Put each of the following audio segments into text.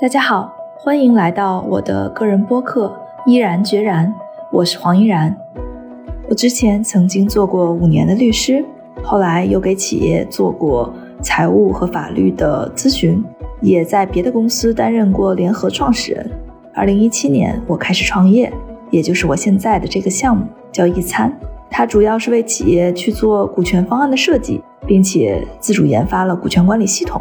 大家好，欢迎来到我的个人播客《依然决然》，我是黄依然。我之前曾经做过五年的律师，后来又给企业做过财务和法律的咨询，也在别的公司担任过联合创始人。二零一七年，我开始创业，也就是我现在的这个项目叫易餐，它主要是为企业去做股权方案的设计，并且自主研发了股权管理系统。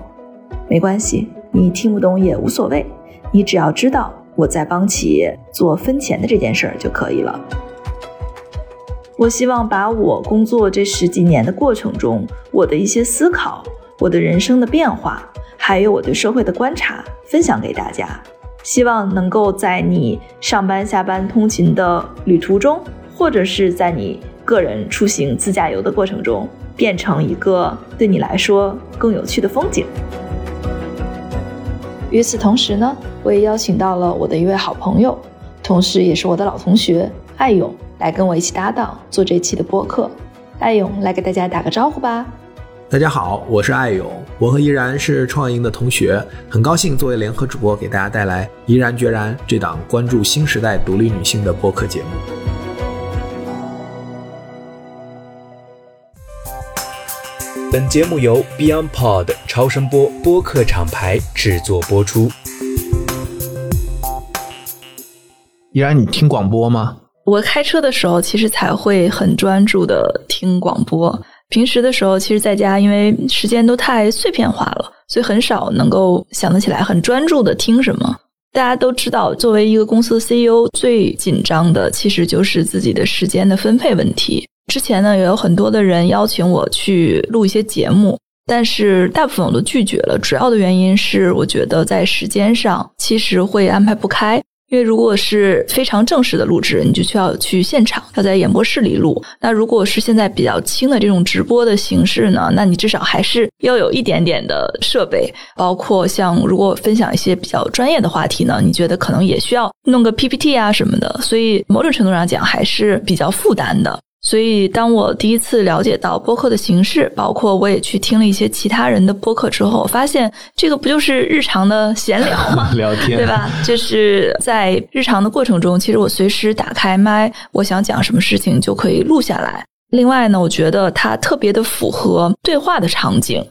没关系。你听不懂也无所谓，你只要知道我在帮企业做分钱的这件事儿就可以了。我希望把我工作这十几年的过程中，我的一些思考，我的人生的变化，还有我对社会的观察分享给大家，希望能够在你上班下班通勤的旅途中，或者是在你个人出行自驾游的过程中，变成一个对你来说更有趣的风景。与此同时呢，我也邀请到了我的一位好朋友，同时也是我的老同学艾勇，来跟我一起搭档做这期的播客。艾勇来给大家打个招呼吧。大家好，我是艾勇，我和依然是创业营的同学，很高兴作为联合主播给大家带来《毅然决然》这档关注新时代独立女性的播客节目。本节目由 BeyondPod 超声波播客厂牌制作播出。依然，你听广播吗？我开车的时候，其实才会很专注的听广播。平时的时候，其实在家，因为时间都太碎片化了，所以很少能够想得起来很专注的听什么。大家都知道，作为一个公司的 CEO，最紧张的其实就是自己的时间的分配问题。之前呢，也有很多的人邀请我去录一些节目，但是大部分我都拒绝了。主要的原因是，我觉得在时间上其实会安排不开。因为如果是非常正式的录制，你就需要去现场，要在演播室里录。那如果是现在比较轻的这种直播的形式呢，那你至少还是要有一点点的设备，包括像如果分享一些比较专业的话题呢，你觉得可能也需要弄个 PPT 啊什么的。所以某种程度上讲，还是比较负担的。所以，当我第一次了解到播客的形式，包括我也去听了一些其他人的播客之后，我发现这个不就是日常的闲聊吗？聊天，对吧？就是在日常的过程中，其实我随时打开麦，我想讲什么事情就可以录下来。另外呢，我觉得它特别的符合对话的场景。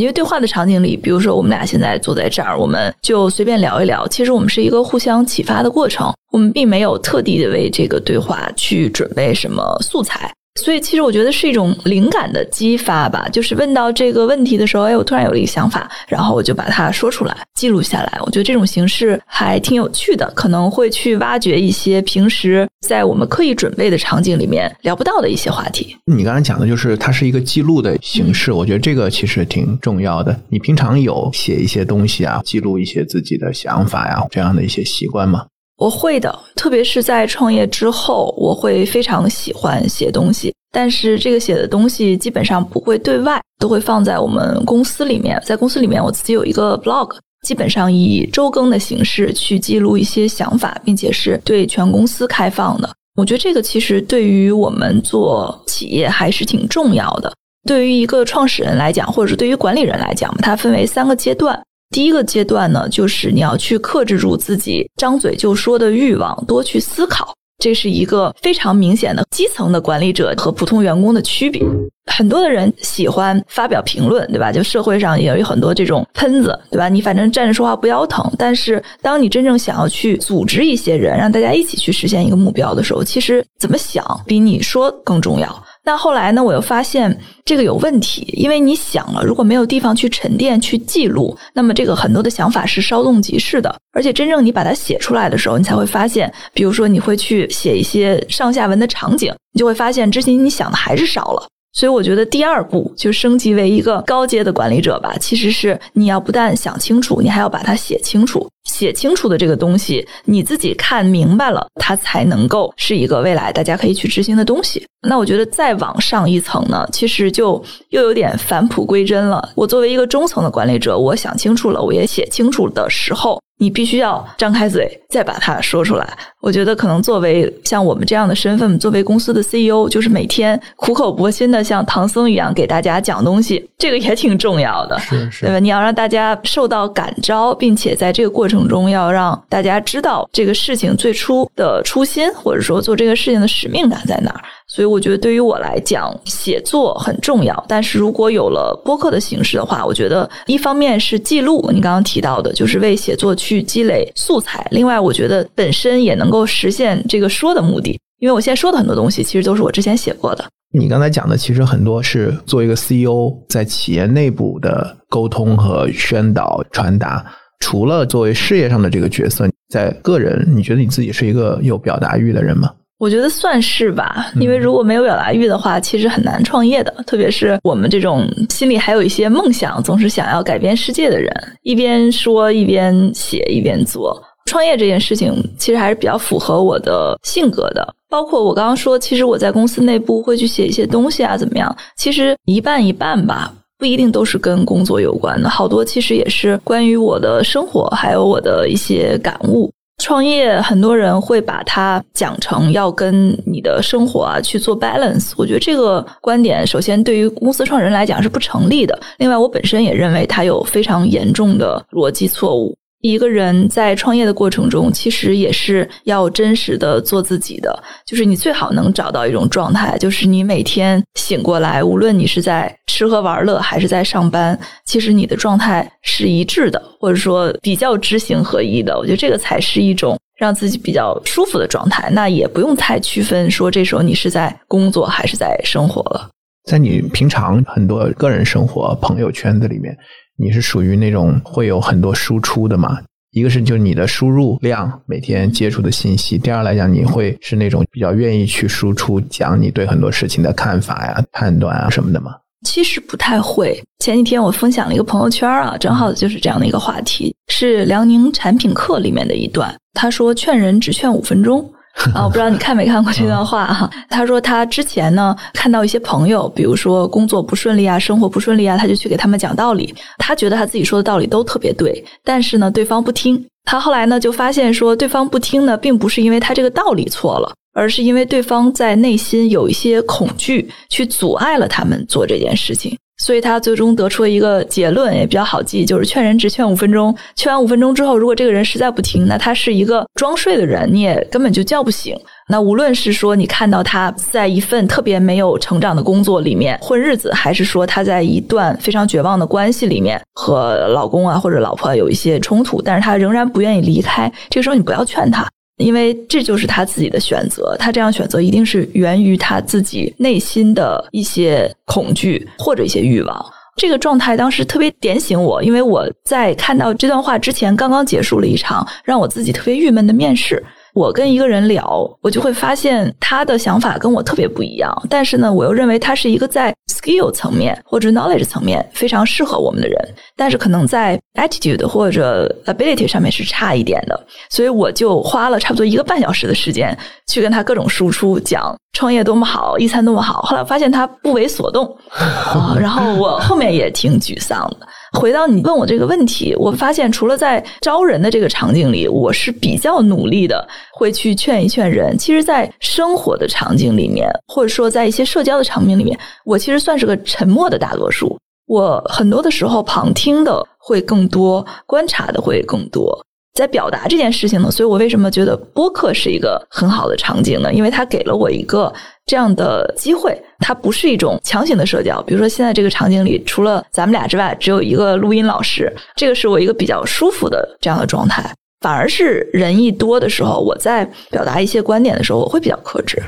因为对话的场景里，比如说我们俩现在坐在这儿，我们就随便聊一聊。其实我们是一个互相启发的过程，我们并没有特地的为这个对话去准备什么素材。所以，其实我觉得是一种灵感的激发吧。就是问到这个问题的时候，哎，我突然有了一个想法，然后我就把它说出来，记录下来。我觉得这种形式还挺有趣的，可能会去挖掘一些平时在我们刻意准备的场景里面聊不到的一些话题。你刚才讲的就是它是一个记录的形式，我觉得这个其实挺重要的。你平常有写一些东西啊，记录一些自己的想法呀，这样的一些习惯吗？我会的，特别是在创业之后，我会非常喜欢写东西。但是这个写的东西基本上不会对外，都会放在我们公司里面。在公司里面，我自己有一个 blog，基本上以周更的形式去记录一些想法，并且是对全公司开放的。我觉得这个其实对于我们做企业还是挺重要的。对于一个创始人来讲，或者是对于管理人来讲，它分为三个阶段。第一个阶段呢，就是你要去克制住自己张嘴就说的欲望，多去思考。这是一个非常明显的基层的管理者和普通员工的区别。很多的人喜欢发表评论，对吧？就社会上也有很多这种喷子，对吧？你反正站着说话不腰疼。但是，当你真正想要去组织一些人，让大家一起去实现一个目标的时候，其实怎么想比你说更重要。那后来呢？我又发现这个有问题，因为你想了，如果没有地方去沉淀、去记录，那么这个很多的想法是稍纵即逝的。而且真正你把它写出来的时候，你才会发现，比如说你会去写一些上下文的场景，你就会发现之前你想的还是少了。所以我觉得第二步就升级为一个高阶的管理者吧，其实是你要不但想清楚，你还要把它写清楚。写清楚的这个东西，你自己看明白了，它才能够是一个未来大家可以去执行的东西。那我觉得再往上一层呢，其实就又有点返璞归真了。我作为一个中层的管理者，我想清楚了，我也写清楚的时候，你必须要张开嘴，再把它说出来。我觉得可能作为像我们这样的身份，作为公司的 CEO，就是每天苦口婆心的像唐僧一样给大家讲东西，这个也挺重要的，是是，对吧？你要让大家受到感召，并且在这个过程中要让大家知道这个事情最初的初心，或者说做这个事情的使命感在哪儿。所以我觉得对于我来讲，写作很重要。但是如果有了播客的形式的话，我觉得一方面是记录，你刚刚提到的，就是为写作去去积累素材。另外，我觉得本身也能够实现这个说的目的，因为我现在说的很多东西，其实都是我之前写过的。你刚才讲的，其实很多是做一个 CEO 在企业内部的沟通和宣导传达。除了作为事业上的这个角色，在个人，你觉得你自己是一个有表达欲的人吗？我觉得算是吧，因为如果没有表达欲的话，其实很难创业的。特别是我们这种心里还有一些梦想，总是想要改变世界的人，一边说一边写一边做创业这件事情，其实还是比较符合我的性格的。包括我刚刚说，其实我在公司内部会去写一些东西啊，怎么样？其实一半一半吧，不一定都是跟工作有关的，好多其实也是关于我的生活，还有我的一些感悟。创业，很多人会把它讲成要跟你的生活啊去做 balance。我觉得这个观点，首先对于公司创始人来讲是不成立的。另外，我本身也认为它有非常严重的逻辑错误。一个人在创业的过程中，其实也是要真实的做自己的。就是你最好能找到一种状态，就是你每天醒过来，无论你是在吃喝玩乐还是在上班，其实你的状态是一致的，或者说比较知行合一的。我觉得这个才是一种让自己比较舒服的状态。那也不用太区分说这时候你是在工作还是在生活了。在你平常很多个人生活、朋友圈子里面。你是属于那种会有很多输出的嘛？一个是就是你的输入量，每天接触的信息；第二来讲，你会是那种比较愿意去输出，讲你对很多事情的看法呀、判断啊什么的吗？其实不太会。前几天我分享了一个朋友圈啊，正好就是这样的一个话题，是辽宁产品课里面的一段。他说：“劝人只劝五分钟。”啊，我不知道你看没看过这段话哈？他说他之前呢看到一些朋友，比如说工作不顺利啊，生活不顺利啊，他就去给他们讲道理。他觉得他自己说的道理都特别对，但是呢，对方不听。他后来呢就发现说，对方不听呢，并不是因为他这个道理错了，而是因为对方在内心有一些恐惧，去阻碍了他们做这件事情。所以他最终得出了一个结论，也比较好记，就是劝人只劝五分钟。劝完五分钟之后，如果这个人实在不听，那他是一个装睡的人，你也根本就叫不醒。那无论是说你看到他在一份特别没有成长的工作里面混日子，还是说他在一段非常绝望的关系里面和老公啊或者老婆有一些冲突，但是他仍然不愿意离开，这个时候你不要劝他。因为这就是他自己的选择，他这样选择一定是源于他自己内心的一些恐惧或者一些欲望。这个状态当时特别点醒我，因为我在看到这段话之前，刚刚结束了一场让我自己特别郁闷的面试。我跟一个人聊，我就会发现他的想法跟我特别不一样，但是呢，我又认为他是一个在 skill 层面或者 knowledge 层面非常适合我们的人，但是可能在 attitude 或者 ability 上面是差一点的，所以我就花了差不多一个半小时的时间去跟他各种输出，讲创业多么好，一餐多么好。后来发现他不为所动，然后我后面也挺沮丧的。回到你问我这个问题，我发现除了在招人的这个场景里，我是比较努力的，会去劝一劝人。其实，在生活的场景里面，或者说在一些社交的场景里面，我其实算是个沉默的大多数。我很多的时候旁听的会更多，观察的会更多。在表达这件事情呢，所以我为什么觉得播客是一个很好的场景呢？因为它给了我一个这样的机会，它不是一种强行的社交。比如说现在这个场景里，除了咱们俩之外，只有一个录音老师，这个是我一个比较舒服的这样的状态。反而是人一多的时候，我在表达一些观点的时候，我会比较克制。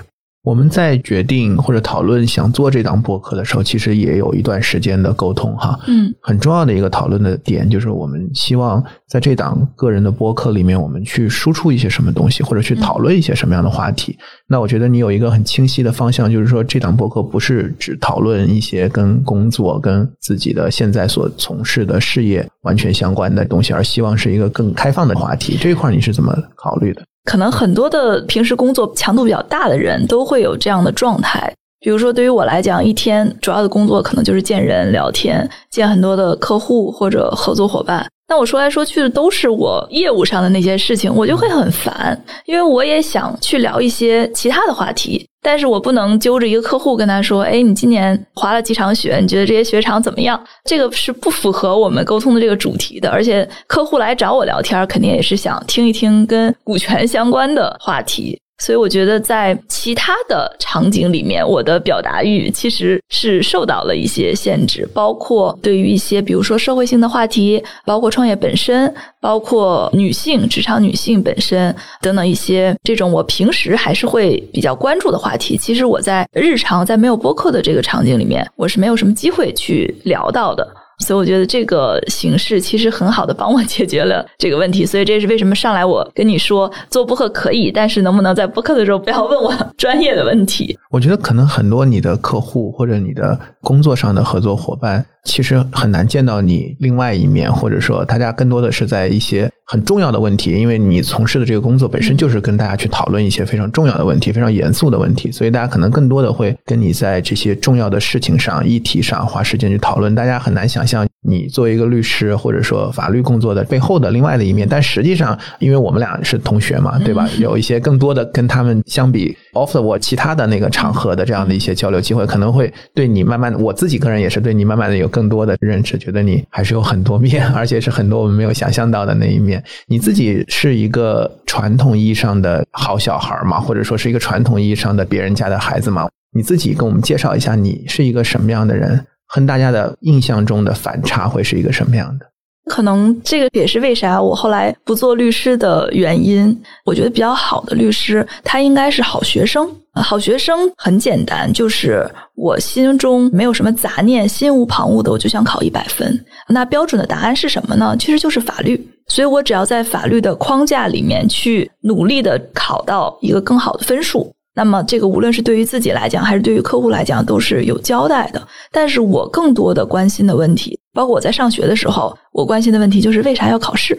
我们在决定或者讨论想做这档播客的时候，其实也有一段时间的沟通哈。嗯，很重要的一个讨论的点就是，我们希望在这档个人的播客里面，我们去输出一些什么东西，或者去讨论一些什么样的话题。那我觉得你有一个很清晰的方向，就是说这档播客不是只讨论一些跟工作、跟自己的现在所从事的事业完全相关的东西，而希望是一个更开放的话题。这一块你是怎么考虑的？可能很多的平时工作强度比较大的人都会有这样的状态。比如说，对于我来讲，一天主要的工作可能就是见人、聊天、见很多的客户或者合作伙伴。那我说来说去的都是我业务上的那些事情，我就会很烦，因为我也想去聊一些其他的话题，但是我不能揪着一个客户跟他说：“哎，你今年滑了几场雪？你觉得这些雪场怎么样？”这个是不符合我们沟通的这个主题的。而且客户来找我聊天，肯定也是想听一听跟股权相关的话题。所以我觉得，在其他的场景里面，我的表达欲其实是受到了一些限制，包括对于一些比如说社会性的话题，包括创业本身，包括女性职场女性本身等等一些这种我平时还是会比较关注的话题，其实我在日常在没有播客的这个场景里面，我是没有什么机会去聊到的。所以我觉得这个形式其实很好的帮我解决了这个问题，所以这是为什么上来我跟你说做播客可以，但是能不能在播客的时候不要问我专业的问题？我觉得可能很多你的客户或者你的工作上的合作伙伴。其实很难见到你另外一面，或者说大家更多的是在一些很重要的问题，因为你从事的这个工作本身就是跟大家去讨论一些非常重要的问题、非常严肃的问题，所以大家可能更多的会跟你在这些重要的事情上、议题上花时间去讨论。大家很难想象你作为一个律师或者说法律工作的背后的另外的一面，但实际上，因为我们俩是同学嘛，对吧？有一些更多的跟他们相比，off 我其他的那个场合的这样的一些交流机会，可能会对你慢慢，我自己个人也是对你慢慢的有。更多的认识，觉得你还是有很多面，而且是很多我们没有想象到的那一面。你自己是一个传统意义上的好小孩嘛？或者说是一个传统意义上的别人家的孩子嘛？你自己跟我们介绍一下，你是一个什么样的人？和大家的印象中的反差会是一个什么样的？可能这个也是为啥我后来不做律师的原因。我觉得比较好的律师，他应该是好学生。好学生很简单，就是我心中没有什么杂念，心无旁骛的，我就想考一百分。那标准的答案是什么呢？其实就是法律。所以我只要在法律的框架里面去努力的考到一个更好的分数，那么这个无论是对于自己来讲，还是对于客户来讲，都是有交代的。但是我更多的关心的问题，包括我在上学的时候，我关心的问题就是为啥要考试。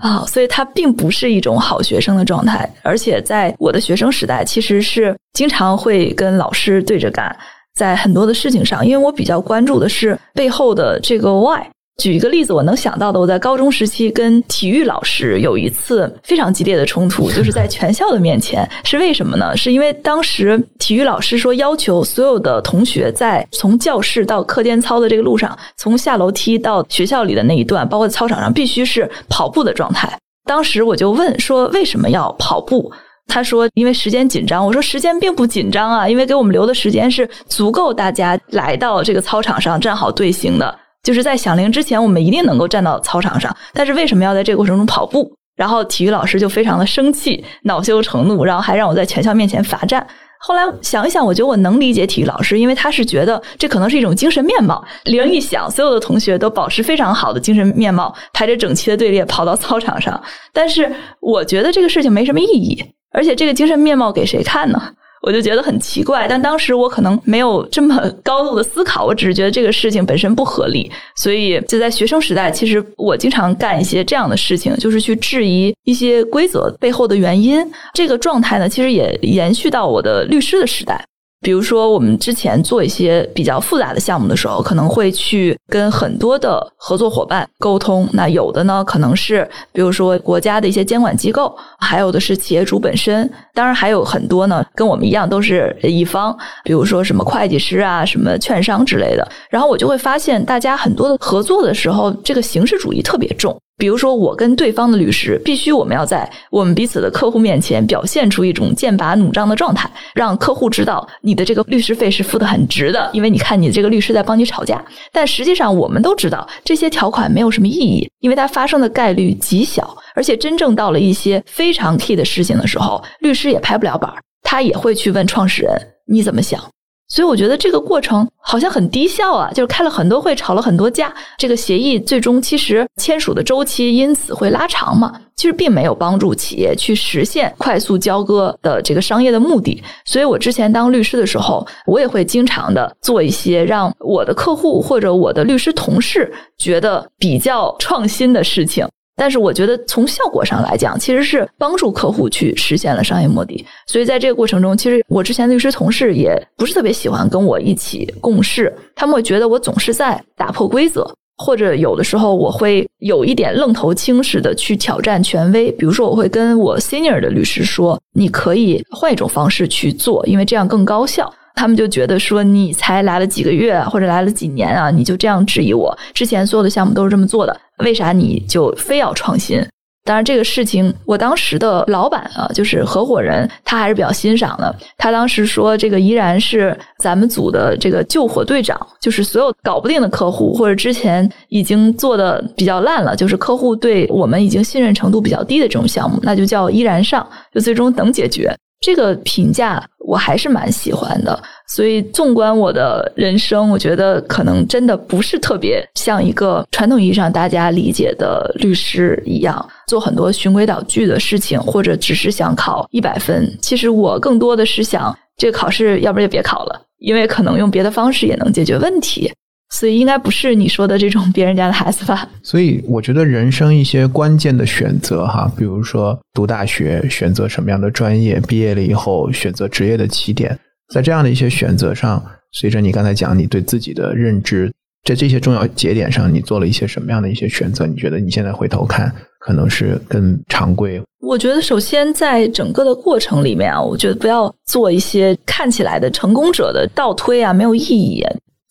啊，所以他并不是一种好学生的状态，而且在我的学生时代，其实是经常会跟老师对着干，在很多的事情上，因为我比较关注的是背后的这个 why。举一个例子，我能想到的，我在高中时期跟体育老师有一次非常激烈的冲突，就是在全校的面前。是为什么呢？是因为当时体育老师说要求所有的同学在从教室到课间操的这个路上，从下楼梯到学校里的那一段，包括操场上，必须是跑步的状态。当时我就问说为什么要跑步？他说因为时间紧张。我说时间并不紧张啊，因为给我们留的时间是足够大家来到这个操场上站好队形的。就是在响铃之前，我们一定能够站到操场上。但是为什么要在这个过程中跑步？然后体育老师就非常的生气，恼羞成怒，然后还让我在全校面前罚站。后来想一想，我觉得我能理解体育老师，因为他是觉得这可能是一种精神面貌。铃一响，所有的同学都保持非常好的精神面貌，排着整齐的队列跑到操场上。但是我觉得这个事情没什么意义，而且这个精神面貌给谁看呢？我就觉得很奇怪，但当时我可能没有这么高度的思考，我只是觉得这个事情本身不合理，所以就在学生时代，其实我经常干一些这样的事情，就是去质疑一些规则背后的原因。这个状态呢，其实也延续到我的律师的时代。比如说，我们之前做一些比较复杂的项目的时候，可能会去跟很多的合作伙伴沟通。那有的呢，可能是比如说国家的一些监管机构，还有的是企业主本身。当然，还有很多呢，跟我们一样都是乙方，比如说什么会计师啊、什么券商之类的。然后我就会发现，大家很多的合作的时候，这个形式主义特别重。比如说，我跟对方的律师，必须我们要在我们彼此的客户面前表现出一种剑拔弩张的状态，让客户知道你的这个律师费是付的很值的，因为你看你这个律师在帮你吵架。但实际上，我们都知道这些条款没有什么意义，因为它发生的概率极小，而且真正到了一些非常 key 的事情的时候，律师也拍不了板，他也会去问创始人你怎么想。所以我觉得这个过程好像很低效啊，就是开了很多会，吵了很多架，这个协议最终其实签署的周期因此会拉长嘛，其实并没有帮助企业去实现快速交割的这个商业的目的。所以我之前当律师的时候，我也会经常的做一些让我的客户或者我的律师同事觉得比较创新的事情。但是我觉得从效果上来讲，其实是帮助客户去实现了商业目的。所以在这个过程中，其实我之前律师同事也不是特别喜欢跟我一起共事，他们会觉得我总是在打破规则。或者有的时候我会有一点愣头青似的去挑战权威，比如说我会跟我 senior 的律师说，你可以换一种方式去做，因为这样更高效。他们就觉得说你才来了几个月或者来了几年啊，你就这样质疑我？之前所有的项目都是这么做的，为啥你就非要创新？当然，这个事情我当时的老板啊，就是合伙人，他还是比较欣赏的。他当时说，这个依然是咱们组的这个救火队长，就是所有搞不定的客户或者之前已经做的比较烂了，就是客户对我们已经信任程度比较低的这种项目，那就叫依然上，就最终等解决。这个评价我还是蛮喜欢的，所以纵观我的人生，我觉得可能真的不是特别像一个传统意义上大家理解的律师一样，做很多循规蹈矩的事情，或者只是想考一百分。其实我更多的是想，这个考试要不然就别考了，因为可能用别的方式也能解决问题。所以应该不是你说的这种别人家的孩子吧？所以我觉得人生一些关键的选择哈，比如说读大学选择什么样的专业，毕业了以后选择职业的起点，在这样的一些选择上，随着你刚才讲你对自己的认知，在这些重要节点上，你做了一些什么样的一些选择？你觉得你现在回头看，可能是更常规？我觉得首先在整个的过程里面啊，我觉得不要做一些看起来的成功者的倒推啊，没有意义。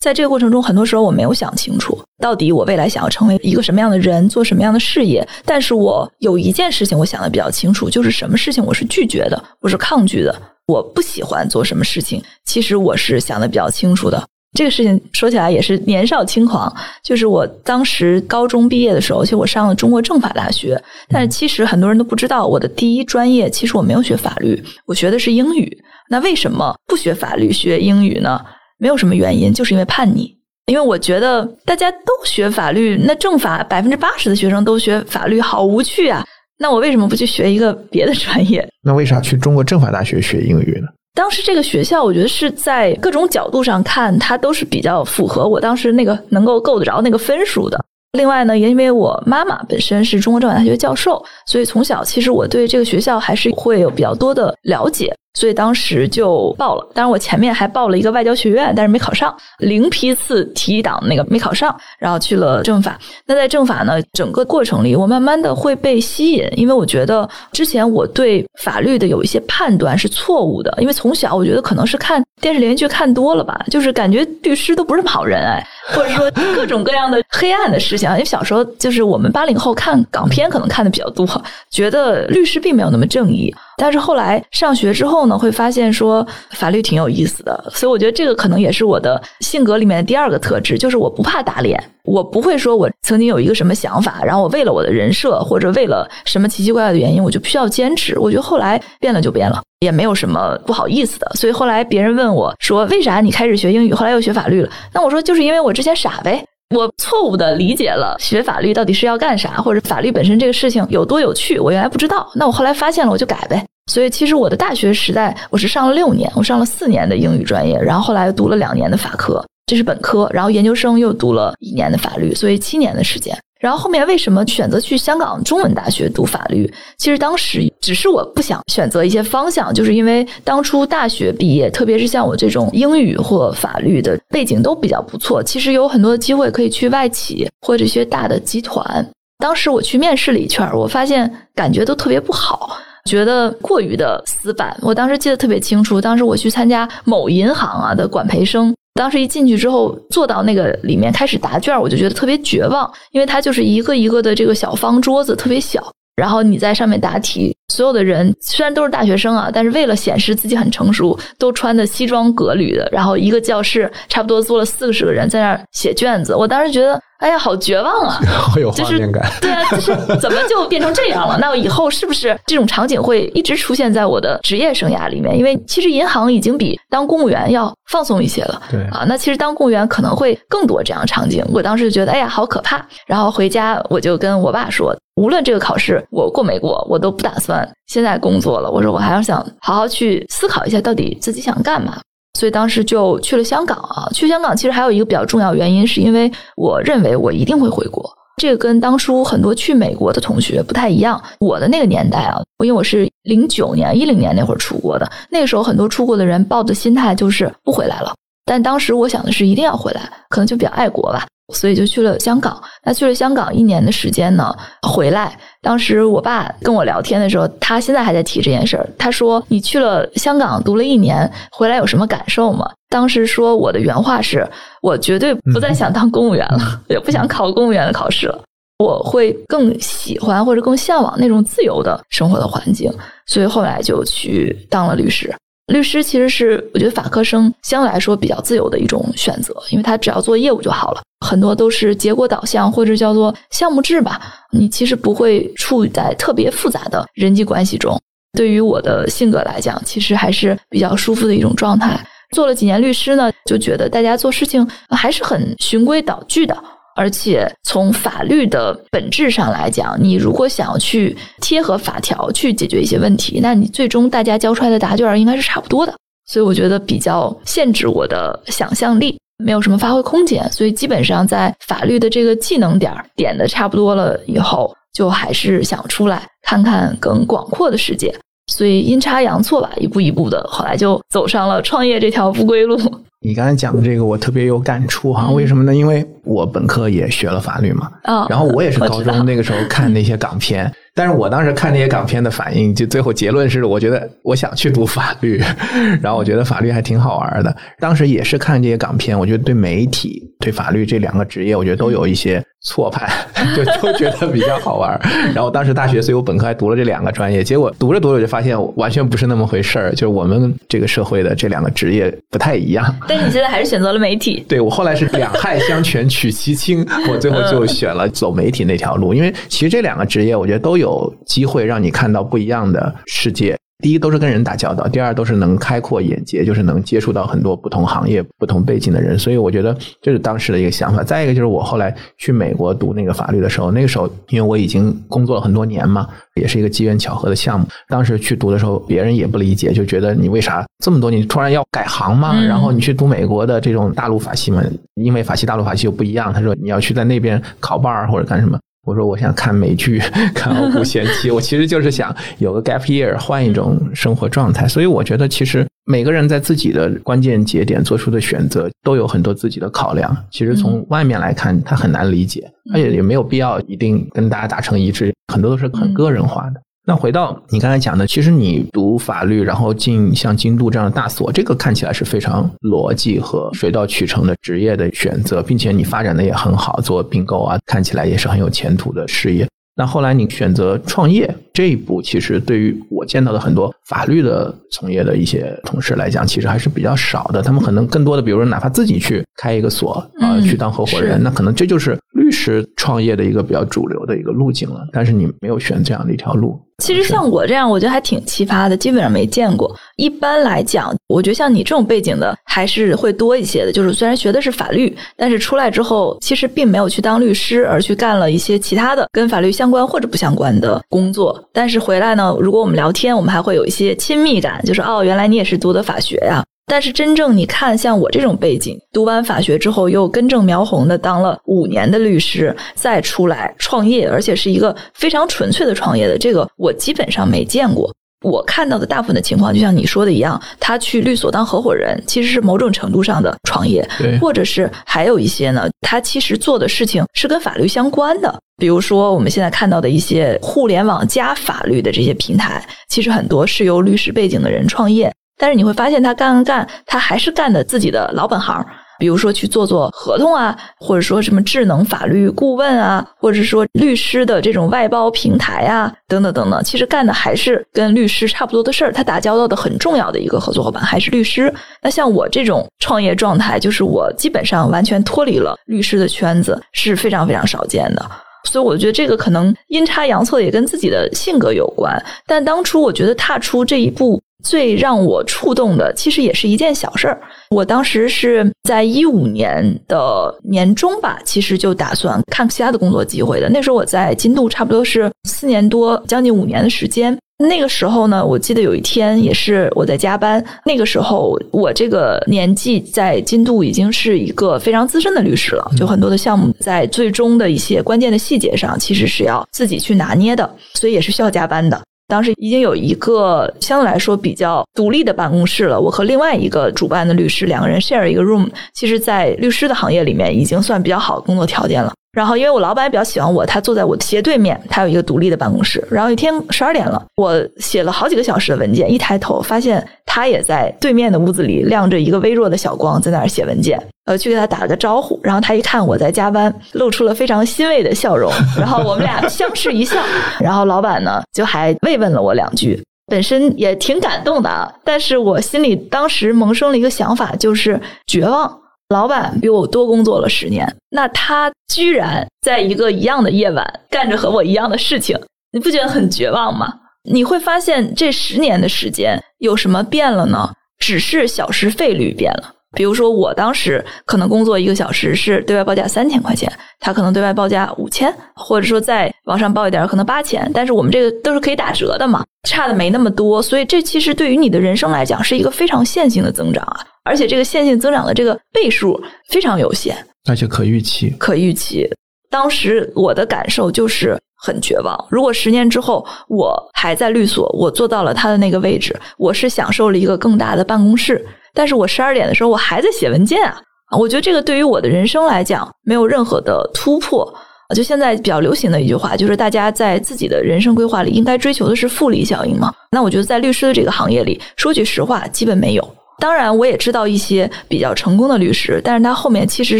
在这个过程中，很多时候我没有想清楚，到底我未来想要成为一个什么样的人，做什么样的事业。但是我有一件事情我想的比较清楚，就是什么事情我是拒绝的，我是抗拒的，我不喜欢做什么事情。其实我是想的比较清楚的。这个事情说起来也是年少轻狂，就是我当时高中毕业的时候，其实我上了中国政法大学，但是其实很多人都不知道，我的第一专业其实我没有学法律，我学的是英语。那为什么不学法律学英语呢？没有什么原因，就是因为叛逆。因为我觉得大家都学法律，那政法百分之八十的学生都学法律，好无趣啊！那我为什么不去学一个别的专业？那为啥去中国政法大学学英语呢？当时这个学校，我觉得是在各种角度上看，它都是比较符合我当时那个能够够得着那个分数的。另外呢，也因为我妈妈本身是中国政法大学教授，所以从小其实我对这个学校还是会有比较多的了解。所以当时就报了，当然我前面还报了一个外交学院，但是没考上，零批次提档那个没考上，然后去了政法。那在政法呢，整个过程里，我慢慢的会被吸引，因为我觉得之前我对法律的有一些判断是错误的，因为从小我觉得可能是看电视连续剧看多了吧，就是感觉律师都不是好人哎，或者说各种各样的黑暗的事情。因为小时候就是我们八零后看港片可能看的比较多，觉得律师并没有那么正义。但是后来上学之后呢，会发现说法律挺有意思的，所以我觉得这个可能也是我的性格里面的第二个特质，就是我不怕打脸，我不会说我曾经有一个什么想法，然后我为了我的人设或者为了什么奇奇怪怪的原因，我就必须要坚持。我觉得后来变了就变了，也没有什么不好意思的。所以后来别人问我说为啥你开始学英语，后来又学法律了？那我说就是因为我之前傻呗。我错误的理解了学法律到底是要干啥，或者法律本身这个事情有多有趣，我原来不知道。那我后来发现了，我就改呗。所以其实我的大学时代，我是上了六年，我上了四年的英语专业，然后后来又读了两年的法科，这是本科，然后研究生又读了一年的法律，所以七年的时间。然后后面为什么选择去香港中文大学读法律？其实当时只是我不想选择一些方向，就是因为当初大学毕业，特别是像我这种英语或法律的背景都比较不错，其实有很多机会可以去外企或者一些大的集团。当时我去面试了一圈，我发现感觉都特别不好，觉得过于的死板。我当时记得特别清楚，当时我去参加某银行啊的管培生。当时一进去之后，坐到那个里面开始答卷，我就觉得特别绝望，因为它就是一个一个的这个小方桌子，特别小，然后你在上面答题，所有的人虽然都是大学生啊，但是为了显示自己很成熟，都穿的西装革履的，然后一个教室差不多坐了四十个人在那儿写卷子，我当时觉得。哎呀，好绝望啊！好有画面感。对啊，就是怎么就变成这样了？那我以后是不是这种场景会一直出现在我的职业生涯里面？因为其实银行已经比当公务员要放松一些了。对啊，那其实当公务员可能会更多这样场景。我当时就觉得，哎呀，好可怕。然后回家我就跟我爸说，无论这个考试我过没过，我都不打算现在工作了。我说我还要想好好去思考一下，到底自己想干嘛。所以当时就去了香港啊。去香港其实还有一个比较重要原因，是因为我认为我一定会回国。这个跟当初很多去美国的同学不太一样。我的那个年代啊，因为我是零九年、一零年那会儿出国的，那个时候很多出国的人抱的心态就是不回来了。但当时我想的是一定要回来，可能就比较爱国吧。所以就去了香港。那去了香港一年的时间呢，回来，当时我爸跟我聊天的时候，他现在还在提这件事儿。他说：“你去了香港读了一年，回来有什么感受吗？”当时说我的原话是：“我绝对不再想当公务员了，也不想考公务员的考试了。我会更喜欢或者更向往那种自由的生活的环境。”所以后来就去当了律师。律师其实是我觉得法科生相对来说比较自由的一种选择，因为他只要做业务就好了，很多都是结果导向或者叫做项目制吧。你其实不会处在特别复杂的人际关系中。对于我的性格来讲，其实还是比较舒服的一种状态。做了几年律师呢，就觉得大家做事情还是很循规蹈矩的。而且从法律的本质上来讲，你如果想要去贴合法条去解决一些问题，那你最终大家交出来的答卷应该是差不多的。所以我觉得比较限制我的想象力，没有什么发挥空间。所以基本上在法律的这个技能点儿点的差不多了以后，就还是想出来看看更广阔的世界。所以阴差阳错吧，一步一步的，后来就走上了创业这条不归路。你刚才讲的这个，我特别有感触哈。为什么呢？因为我本科也学了法律嘛，然后我也是 高中那个时候看那些港片。但是我当时看那些港片的反应，就最后结论是，我觉得我想去读法律，然后我觉得法律还挺好玩的。当时也是看这些港片，我觉得对媒体、对法律这两个职业，我觉得都有一些错判，就都觉得比较好玩。然后当时大学，所以我本科还读了这两个专业，结果读着读着就发现完全不是那么回事儿，就是我们这个社会的这两个职业不太一样。但你现在还是选择了媒体？对我后来是两害相权取其轻，我最后就选了走媒体那条路，因为其实这两个职业，我觉得都有。有机会让你看到不一样的世界。第一，都是跟人打交道；第二，都是能开阔眼界，就是能接触到很多不同行业、不同背景的人。所以，我觉得这是当时的一个想法。再一个，就是我后来去美国读那个法律的时候，那个时候因为我已经工作了很多年嘛，也是一个机缘巧合的项目。当时去读的时候，别人也不理解，就觉得你为啥这么多年突然要改行嘛？然后你去读美国的这种大陆法系嘛？因为法系、大陆法系又不一样。他说你要去在那边考 bar 或者干什么？我说我想看美剧，看《傲骨贤妻》，我其实就是想有个 gap year，换一种生活状态。所以我觉得，其实每个人在自己的关键节点做出的选择，都有很多自己的考量。其实从外面来看，他很难理解，而且也没有必要一定跟大家达成一致，很多都是很个人化的。那回到你刚才讲的，其实你读法律，然后进像京都这样的大所，这个看起来是非常逻辑和水到渠成的职业的选择，并且你发展的也很好，做并购啊，看起来也是很有前途的事业。那后来你选择创业这一步，其实对于我见到的很多法律的从业的一些同事来讲，其实还是比较少的。他们可能更多的，比如说哪怕自己去开一个所啊，去当合伙人，那可能这就是律师创业的一个比较主流的一个路径了。但是你没有选这样的一条路。其实像我这样，我觉得还挺奇葩的，基本上没见过。一般来讲，我觉得像你这种背景的还是会多一些的。就是虽然学的是法律，但是出来之后，其实并没有去当律师，而去干了一些其他的跟法律相关或者不相关的工作。但是回来呢，如果我们聊天，我们还会有一些亲密感，就是哦，原来你也是读的法学呀。但是真正你看，像我这种背景，读完法学之后又根正苗红的当了五年的律师，再出来创业，而且是一个非常纯粹的创业的，这个我基本上没见过。我看到的大部分的情况，就像你说的一样，他去律所当合伙人，其实是某种程度上的创业，或者是还有一些呢，他其实做的事情是跟法律相关的，比如说我们现在看到的一些互联网加法律的这些平台，其实很多是由律师背景的人创业。但是你会发现，他干干，他还是干的自己的老本行，比如说去做做合同啊，或者说什么智能法律顾问啊，或者说律师的这种外包平台啊，等等等等。其实干的还是跟律师差不多的事儿。他打交道的很重要的一个合作伙伴还是律师。那像我这种创业状态，就是我基本上完全脱离了律师的圈子，是非常非常少见的。所以我觉得这个可能阴差阳错，也跟自己的性格有关。但当初我觉得踏出这一步。最让我触动的，其实也是一件小事儿。我当时是在一五年的年中吧，其实就打算看其他的工作机会的。那时候我在金度差不多是四年多，将近五年的时间。那个时候呢，我记得有一天也是我在加班。那个时候我这个年纪在金度已经是一个非常资深的律师了，就很多的项目在最终的一些关键的细节上，其实是要自己去拿捏的，所以也是需要加班的。当时已经有一个相对来说比较独立的办公室了。我和另外一个主办的律师两个人 share 一个 room，其实，在律师的行业里面已经算比较好的工作条件了。然后，因为我老板也比较喜欢我，他坐在我的斜对面，他有一个独立的办公室。然后一天十二点了，我写了好几个小时的文件，一抬头发现他也在对面的屋子里亮着一个微弱的小光，在那儿写文件。呃，去给他打了个招呼，然后他一看我在加班，露出了非常欣慰的笑容。然后我们俩相视一笑，然后老板呢就还慰问了我两句，本身也挺感动的啊。但是我心里当时萌生了一个想法，就是绝望。老板比我多工作了十年，那他居然在一个一样的夜晚干着和我一样的事情，你不觉得很绝望吗？你会发现这十年的时间有什么变了呢？只是小时费率变了。比如说，我当时可能工作一个小时是对外报价三千块钱，他可能对外报价五千，或者说再往上报一点，可能八千。但是我们这个都是可以打折的嘛，差的没那么多。所以这其实对于你的人生来讲是一个非常线性的增长啊，而且这个线性增长的这个倍数非常有限，而且可预期。可预期。当时我的感受就是很绝望。如果十年之后我还在律所，我做到了他的那个位置，我是享受了一个更大的办公室。但是我十二点的时候，我还在写文件啊！我觉得这个对于我的人生来讲，没有任何的突破。就现在比较流行的一句话，就是大家在自己的人生规划里，应该追求的是复利效应嘛？那我觉得在律师的这个行业里，说句实话，基本没有。当然，我也知道一些比较成功的律师，但是他后面其实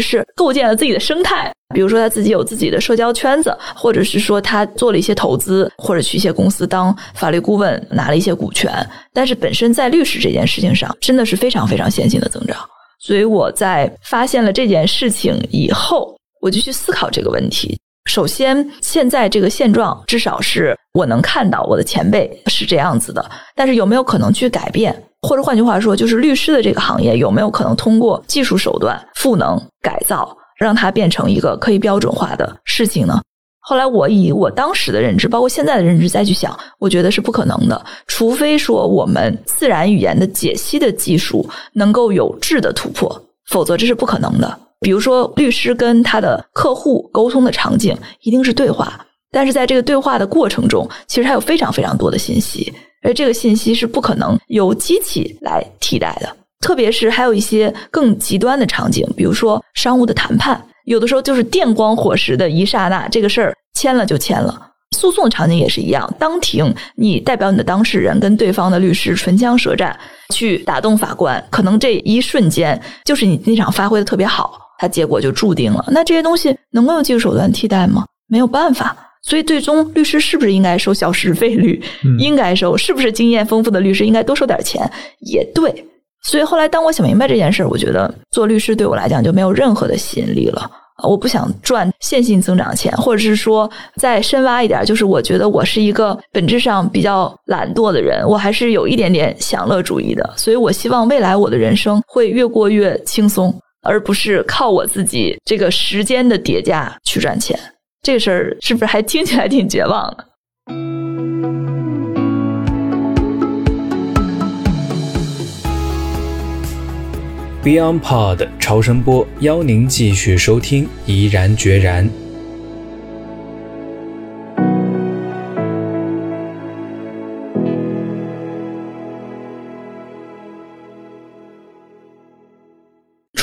是构建了自己的生态，比如说他自己有自己的社交圈子，或者是说他做了一些投资，或者去一些公司当法律顾问，拿了一些股权。但是本身在律师这件事情上，真的是非常非常线性的增长。所以我在发现了这件事情以后，我就去思考这个问题。首先，现在这个现状至少是我能看到我的前辈是这样子的，但是有没有可能去改变？或者换句话说，就是律师的这个行业有没有可能通过技术手段赋能改造，让它变成一个可以标准化的事情呢？后来我以我当时的认知，包括现在的认知再去想，我觉得是不可能的。除非说我们自然语言的解析的技术能够有质的突破，否则这是不可能的。比如说，律师跟他的客户沟通的场景一定是对话，但是在这个对话的过程中，其实还有非常非常多的信息。而这个信息是不可能由机器来替代的，特别是还有一些更极端的场景，比如说商务的谈判，有的时候就是电光火石的一刹那，这个事儿签了就签了。诉讼场景也是一样，当庭你代表你的当事人跟对方的律师唇枪舌战，去打动法官，可能这一瞬间就是你那场发挥的特别好，它结果就注定了。那这些东西能够用技术手段替代吗？没有办法。所以，最终律师是不是应该收小时费率？应该收，是不是经验丰富的律师应该多收点钱？也对。所以后来，当我想明白这件事，我觉得做律师对我来讲就没有任何的吸引力了。我不想赚线性增长钱，或者是说再深挖一点，就是我觉得我是一个本质上比较懒惰的人，我还是有一点点享乐主义的。所以我希望未来我的人生会越过越轻松，而不是靠我自己这个时间的叠加去赚钱。这事儿是不是还听起来挺绝望的？Beyond Pod 超声波邀您继续收听《怡然决然》。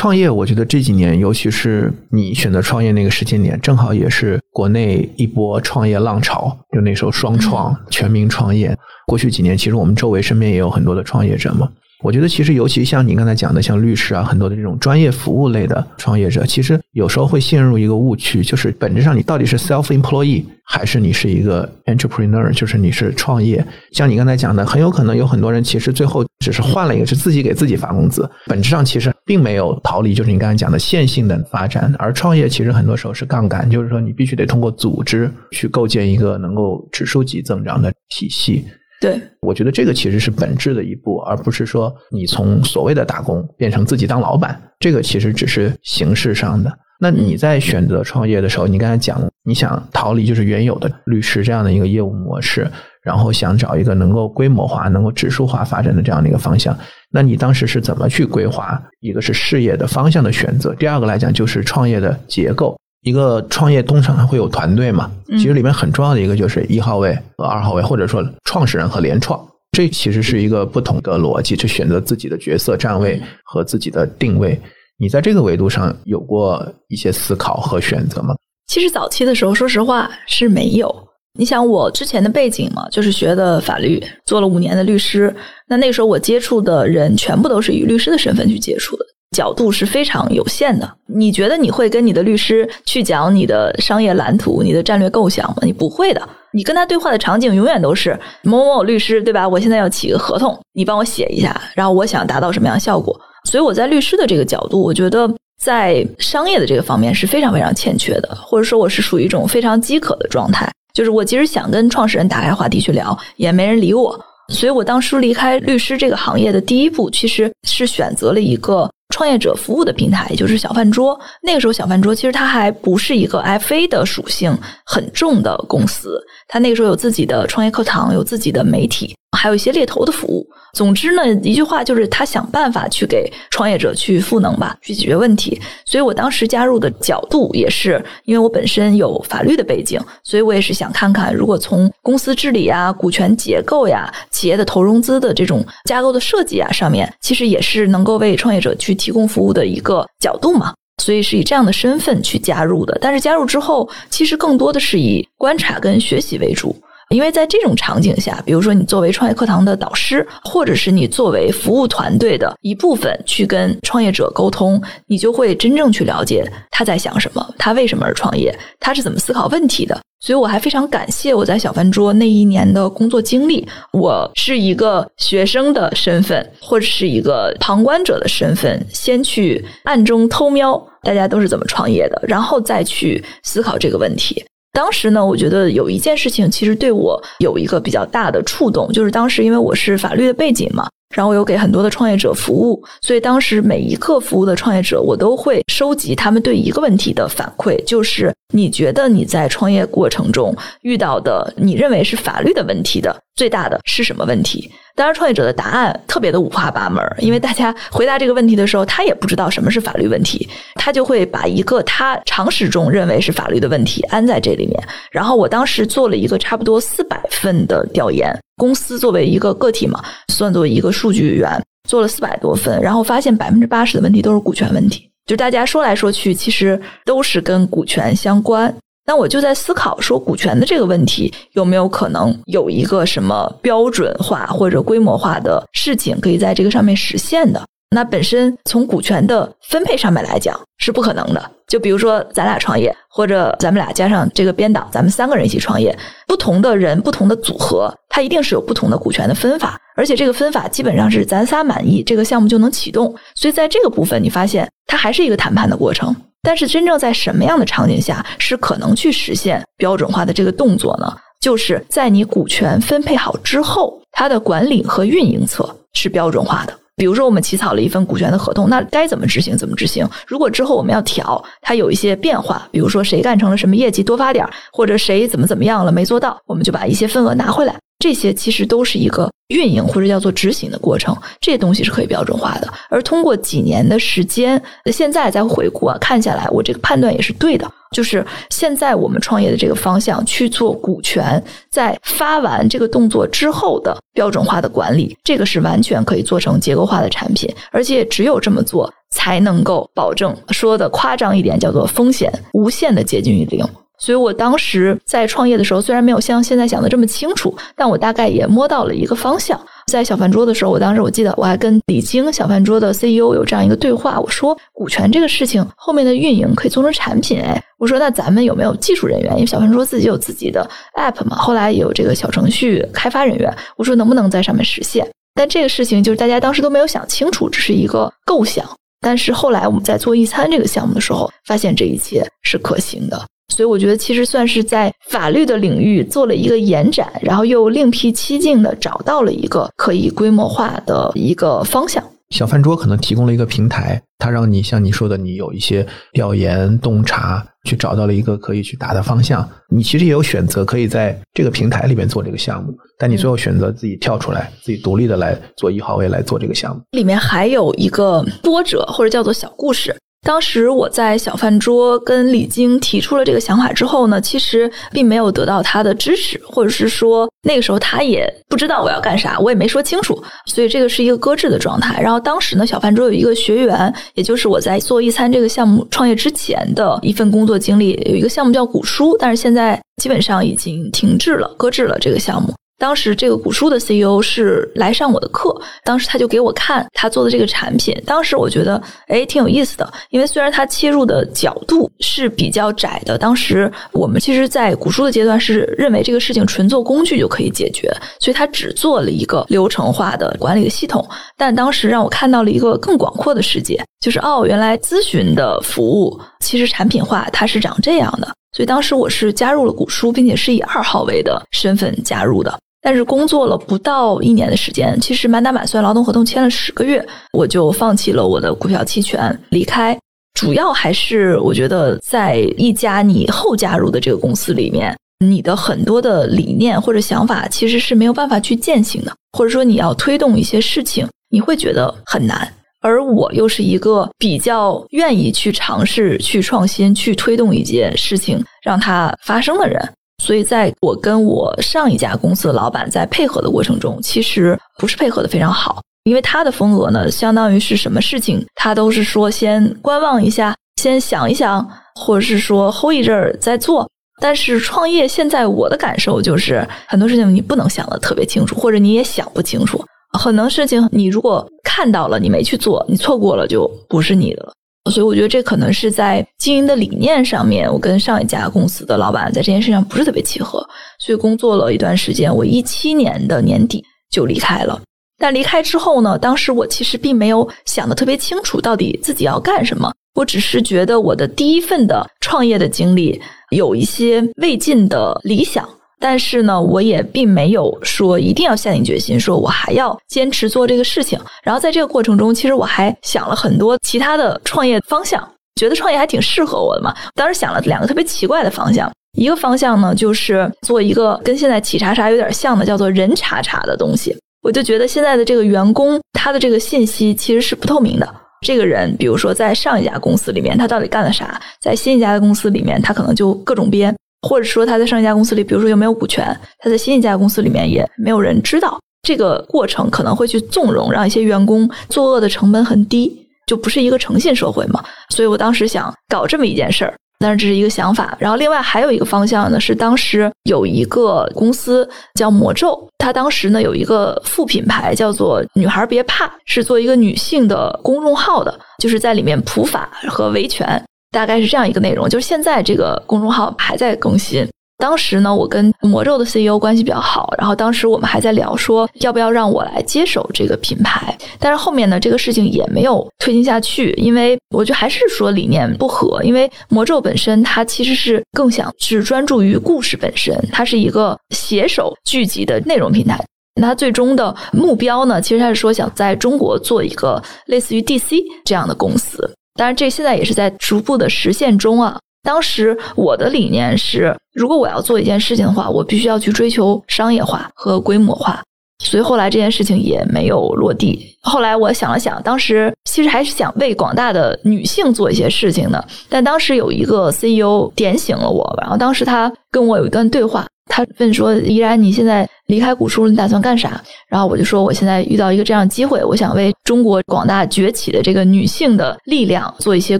创业，我觉得这几年，尤其是你选择创业那个时间点，正好也是国内一波创业浪潮。就那时候双创、全民创业，过去几年，其实我们周围身边也有很多的创业者嘛。我觉得其实，尤其像你刚才讲的，像律师啊，很多的这种专业服务类的创业者，其实有时候会陷入一个误区，就是本质上你到底是 self employee 还是你是一个 entrepreneur，就是你是创业。像你刚才讲的，很有可能有很多人其实最后只是换了一个，是自己给自己发工资，本质上其实并没有逃离，就是你刚才讲的线性的发展。而创业其实很多时候是杠杆，就是说你必须得通过组织去构建一个能够指数级增长的体系。对，我觉得这个其实是本质的一步，而不是说你从所谓的打工变成自己当老板，这个其实只是形式上的。那你在选择创业的时候，你刚才讲你想逃离就是原有的律师这样的一个业务模式，然后想找一个能够规模化、能够指数化发展的这样的一个方向，那你当时是怎么去规划？一个是事业的方向的选择，第二个来讲就是创业的结构。一个创业通常会有团队嘛，其实里面很重要的一个就是一号位和二号位，或者说创始人和联创，这其实是一个不同的逻辑，去选择自己的角色站位和自己的定位。你在这个维度上有过一些思考和选择吗？其实早期的时候，说实话是没有。你想我之前的背景嘛，就是学的法律，做了五年的律师。那那个时候我接触的人全部都是以律师的身份去接触的，角度是非常有限的。你觉得你会跟你的律师去讲你的商业蓝图、你的战略构想吗？你不会的。你跟他对话的场景永远都是某某某律师，对吧？我现在要起个合同，你帮我写一下，然后我想达到什么样的效果。所以我在律师的这个角度，我觉得。在商业的这个方面是非常非常欠缺的，或者说我是属于一种非常饥渴的状态。就是我其实想跟创始人打开话题去聊，也没人理我。所以我当初离开律师这个行业的第一步，其实是选择了一个创业者服务的平台，也就是小饭桌。那个时候，小饭桌其实它还不是一个 FA 的属性很重的公司，它那个时候有自己的创业课堂，有自己的媒体。还有一些猎头的服务。总之呢，一句话就是他想办法去给创业者去赋能吧，去解决问题。所以我当时加入的角度也是，因为我本身有法律的背景，所以我也是想看看，如果从公司治理呀、股权结构呀、企业的投融资的这种架构的设计啊上面，其实也是能够为创业者去提供服务的一个角度嘛。所以是以这样的身份去加入的。但是加入之后，其实更多的是以观察跟学习为主。因为在这种场景下，比如说你作为创业课堂的导师，或者是你作为服务团队的一部分去跟创业者沟通，你就会真正去了解他在想什么，他为什么而创业，他是怎么思考问题的。所以我还非常感谢我在小饭桌那一年的工作经历。我是一个学生的身份，或者是一个旁观者的身份，先去暗中偷瞄大家都是怎么创业的，然后再去思考这个问题。当时呢，我觉得有一件事情其实对我有一个比较大的触动，就是当时因为我是法律的背景嘛，然后我有给很多的创业者服务，所以当时每一个服务的创业者，我都会收集他们对一个问题的反馈，就是你觉得你在创业过程中遇到的，你认为是法律的问题的最大的是什么问题？当然，创业者的答案特别的五花八门，因为大家回答这个问题的时候，他也不知道什么是法律问题，他就会把一个他常识中认为是法律的问题安在这里面。然后我当时做了一个差不多四百份的调研，公司作为一个个体嘛，算作一个数据源，做了四百多份，然后发现百分之八十的问题都是股权问题，就大家说来说去，其实都是跟股权相关。那我就在思考说，股权的这个问题有没有可能有一个什么标准化或者规模化的事情可以在这个上面实现的？那本身从股权的分配上面来讲是不可能的。就比如说咱俩创业，或者咱们俩加上这个编导，咱们三个人一起创业，不同的人、不同的组合，它一定是有不同的股权的分法，而且这个分法基本上是咱仨满意，这个项目就能启动。所以在这个部分，你发现它还是一个谈判的过程。但是，真正在什么样的场景下是可能去实现标准化的这个动作呢？就是在你股权分配好之后，它的管理和运营侧是标准化的。比如说，我们起草了一份股权的合同，那该怎么执行怎么执行。如果之后我们要调，它有一些变化，比如说谁干成了什么业绩多发点，或者谁怎么怎么样了没做到，我们就把一些份额拿回来。这些其实都是一个运营或者叫做执行的过程，这些东西是可以标准化的。而通过几年的时间，现在再回顾啊，看下来，我这个判断也是对的。就是现在我们创业的这个方向去做股权，在发完这个动作之后的标准化的管理，这个是完全可以做成结构化的产品，而且只有这么做才能够保证说的夸张一点，叫做风险无限的接近于零。所以我当时在创业的时候，虽然没有像现在想的这么清楚，但我大概也摸到了一个方向。在小饭桌的时候，我当时我记得我还跟李晶小饭桌的 CEO 有这样一个对话，我说股权这个事情后面的运营可以做成产品，哎，我说那咱们有没有技术人员？因为小饭桌自己有自己的 app 嘛，后来也有这个小程序开发人员，我说能不能在上面实现？但这个事情就是大家当时都没有想清楚，只是一个构想。但是后来我们在做一餐这个项目的时候，发现这一切是可行的。所以我觉得，其实算是在法律的领域做了一个延展，然后又另辟蹊径的找到了一个可以规模化的一个方向。小饭桌可能提供了一个平台，它让你像你说的，你有一些调研洞察，去找到了一个可以去打的方向。你其实也有选择，可以在这个平台里面做这个项目，但你最后选择自己跳出来，自己独立的来做一号位来做这个项目。里面还有一个波折，或者叫做小故事。当时我在小饭桌跟李晶提出了这个想法之后呢，其实并没有得到他的支持，或者是说那个时候他也不知道我要干啥，我也没说清楚，所以这个是一个搁置的状态。然后当时呢，小饭桌有一个学员，也就是我在做一餐这个项目创业之前的一份工作经历，有一个项目叫古书，但是现在基本上已经停滞了，搁置了这个项目。当时这个古书的 CEO 是来上我的课，当时他就给我看他做的这个产品，当时我觉得哎挺有意思的，因为虽然他切入的角度是比较窄的，当时我们其实，在古书的阶段是认为这个事情纯做工具就可以解决，所以他只做了一个流程化的管理的系统，但当时让我看到了一个更广阔的世界，就是哦，原来咨询的服务其实产品化它是长这样的，所以当时我是加入了古书，并且是以二号位的身份加入的。但是工作了不到一年的时间，其实满打满算劳动合同签了十个月，我就放弃了我的股票期权离开。主要还是我觉得在一家你后加入的这个公司里面，你的很多的理念或者想法其实是没有办法去践行的，或者说你要推动一些事情，你会觉得很难。而我又是一个比较愿意去尝试、去创新、去推动一件事情让它发生的人。所以，在我跟我上一家公司的老板在配合的过程中，其实不是配合的非常好，因为他的风格呢，相当于是什么事情他都是说先观望一下，先想一想，或者是说 hold 一阵儿再做。但是创业现在我的感受就是，很多事情你不能想的特别清楚，或者你也想不清楚，很多事情你如果看到了你没去做，你错过了就不是你的了。所以我觉得这可能是在经营的理念上面，我跟上一家公司的老板在这件事上不是特别契合，所以工作了一段时间，我一七年的年底就离开了。但离开之后呢，当时我其实并没有想的特别清楚，到底自己要干什么。我只是觉得我的第一份的创业的经历有一些未尽的理想。但是呢，我也并没有说一定要下定决心，说我还要坚持做这个事情。然后在这个过程中，其实我还想了很多其他的创业方向，觉得创业还挺适合我的嘛。当时想了两个特别奇怪的方向，一个方向呢就是做一个跟现在企查查有点像的，叫做人查查的东西。我就觉得现在的这个员工他的这个信息其实是不透明的。这个人，比如说在上一家公司里面他到底干了啥，在新一家的公司里面他可能就各种编。或者说他在上一家公司里，比如说有没有股权，他在新一家公司里面也没有人知道。这个过程可能会去纵容，让一些员工作恶的成本很低，就不是一个诚信社会嘛。所以我当时想搞这么一件事儿，但是这是一个想法。然后另外还有一个方向呢，是当时有一个公司叫魔咒，它当时呢有一个副品牌叫做“女孩别怕”，是做一个女性的公众号的，就是在里面普法和维权。大概是这样一个内容，就是现在这个公众号还在更新。当时呢，我跟魔咒的 CEO 关系比较好，然后当时我们还在聊说要不要让我来接手这个品牌。但是后面呢，这个事情也没有推进下去，因为我觉得还是说理念不合。因为魔咒本身它其实是更想只专注于故事本身，它是一个携手聚集的内容平台。那它最终的目标呢，其实它是说想在中国做一个类似于 DC 这样的公司。当然，这现在也是在逐步的实现中啊。当时我的理念是，如果我要做一件事情的话，我必须要去追求商业化和规模化。所以后来这件事情也没有落地。后来我想了想，当时其实还是想为广大的女性做一些事情的。但当时有一个 CEO 点醒了我，然后当时他跟我有一段对话。他问说：“依然，你现在离开古书，你打算干啥？”然后我就说：“我现在遇到一个这样的机会，我想为中国广大崛起的这个女性的力量做一些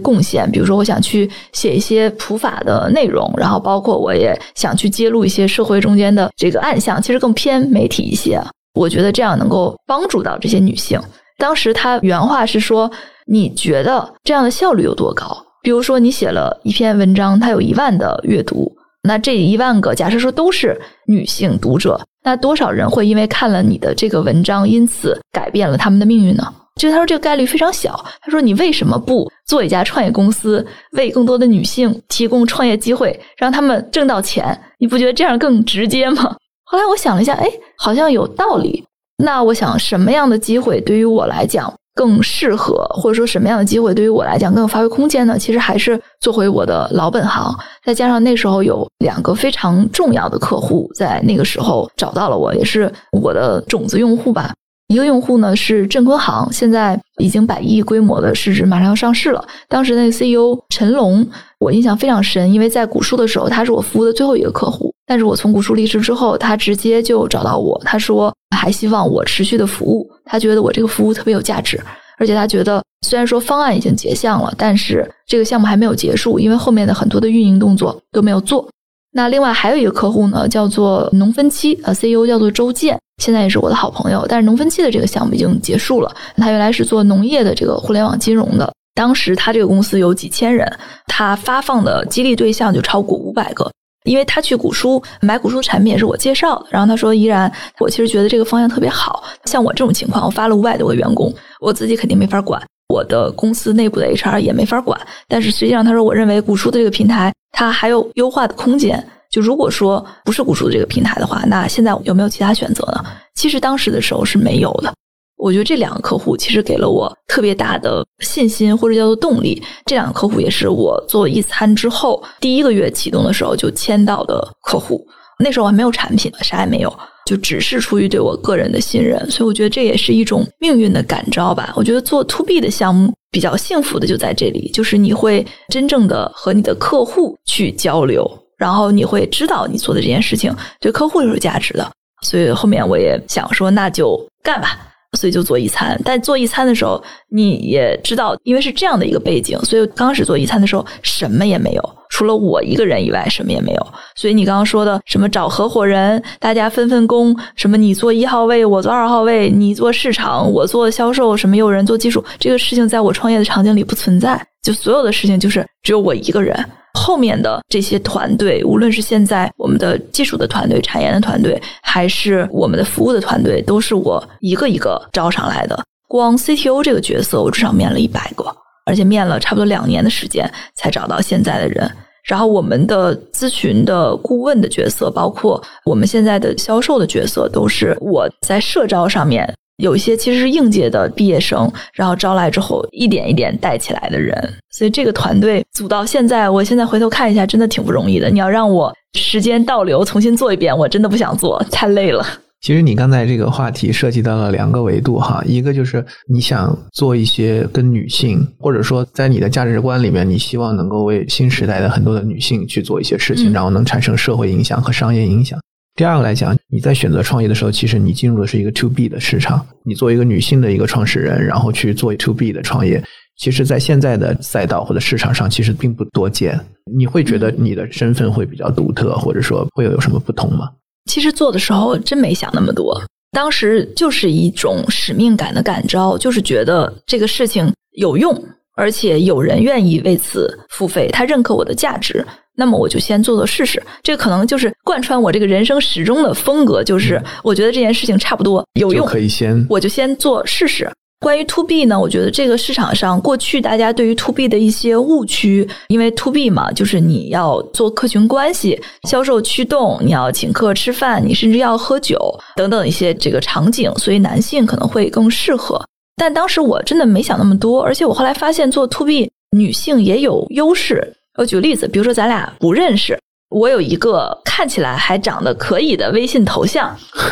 贡献。比如说，我想去写一些普法的内容，然后包括我也想去揭露一些社会中间的这个暗象，其实更偏媒体一些。我觉得这样能够帮助到这些女性。”当时他原话是说：“你觉得这样的效率有多高？比如说，你写了一篇文章，它有一万的阅读。”那这一万个，假设说都是女性读者，那多少人会因为看了你的这个文章，因此改变了他们的命运呢？就他说这个概率非常小。他说你为什么不做一家创业公司，为更多的女性提供创业机会，让他们挣到钱？你不觉得这样更直接吗？后来我想了一下，哎，好像有道理。那我想什么样的机会对于我来讲？更适合，或者说什么样的机会对于我来讲更有发挥空间呢？其实还是做回我的老本行，再加上那时候有两个非常重要的客户，在那个时候找到了我，也是我的种子用户吧。一个用户呢是镇坤行，现在已经百亿规模的市值，马上要上市了。当时那个 CEO 陈龙，我印象非常深，因为在古书的时候，他是我服务的最后一个客户。但是我从古书离职之后，他直接就找到我，他说还希望我持续的服务，他觉得我这个服务特别有价值，而且他觉得虽然说方案已经结项了，但是这个项目还没有结束，因为后面的很多的运营动作都没有做。那另外还有一个客户呢，叫做农分期，呃，CEO 叫做周建，现在也是我的好朋友。但是农分期的这个项目已经结束了，他原来是做农业的这个互联网金融的，当时他这个公司有几千人，他发放的激励对象就超过五百个，因为他去古书买古书产品也是我介绍的，然后他说依然，我其实觉得这个方向特别好，像我这种情况，我发了五百多个员工，我自己肯定没法管，我的公司内部的 HR 也没法管，但是实际上他说，我认为古书的这个平台。它还有优化的空间。就如果说不是古书的这个平台的话，那现在有没有其他选择呢？其实当时的时候是没有的。我觉得这两个客户其实给了我特别大的信心，或者叫做动力。这两个客户也是我做一餐之后第一个月启动的时候就签到的客户。那时候还没有产品，啥也没有，就只是出于对我个人的信任。所以我觉得这也是一种命运的感召吧。我觉得做 to B 的项目。比较幸福的就在这里，就是你会真正的和你的客户去交流，然后你会知道你做的这件事情对客户是有价值的。所以后面我也想说，那就干吧。所以就做一餐，但做一餐的时候，你也知道，因为是这样的一个背景，所以刚开始做一餐的时候，什么也没有，除了我一个人以外，什么也没有。所以你刚刚说的什么找合伙人，大家分分工，什么你做一号位，我做二号位，你做市场，我做销售，什么有人做技术，这个事情在我创业的场景里不存在，就所有的事情就是只有我一个人。后面的这些团队，无论是现在我们的技术的团队、产研的团队，还是我们的服务的团队，都是我一个一个招上来的。光 CTO 这个角色，我至少面了一百个，而且面了差不多两年的时间才找到现在的人。然后我们的咨询的顾问的角色，包括我们现在的销售的角色，都是我在社招上面。有一些其实是应届的毕业生，然后招来之后一点一点带起来的人，所以这个团队组到现在，我现在回头看一下，真的挺不容易的。你要让我时间倒流重新做一遍，我真的不想做，太累了。其实你刚才这个话题涉及到了两个维度哈，一个就是你想做一些跟女性，或者说在你的价值观里面，你希望能够为新时代的很多的女性去做一些事情，然后能产生社会影响和商业影响。第二个来讲，你在选择创业的时候，其实你进入的是一个 to B 的市场。你作为一个女性的一个创始人，然后去做 to B 的创业，其实，在现在的赛道或者市场上，其实并不多见。你会觉得你的身份会比较独特，或者说会有什么不同吗？其实做的时候真没想那么多，当时就是一种使命感的感召，就是觉得这个事情有用，而且有人愿意为此付费，他认可我的价值。那么我就先做做试试，这可能就是贯穿我这个人生始终的风格，就是我觉得这件事情差不多有用，可以先我就先做试试。关于 to B 呢，我觉得这个市场上过去大家对于 to B 的一些误区，因为 to B 嘛，就是你要做客群关系、销售驱动，你要请客吃饭，你甚至要喝酒等等一些这个场景，所以男性可能会更适合。但当时我真的没想那么多，而且我后来发现做 to B 女性也有优势。我举个例子，比如说咱俩不认识。我有一个看起来还长得可以的微信头像，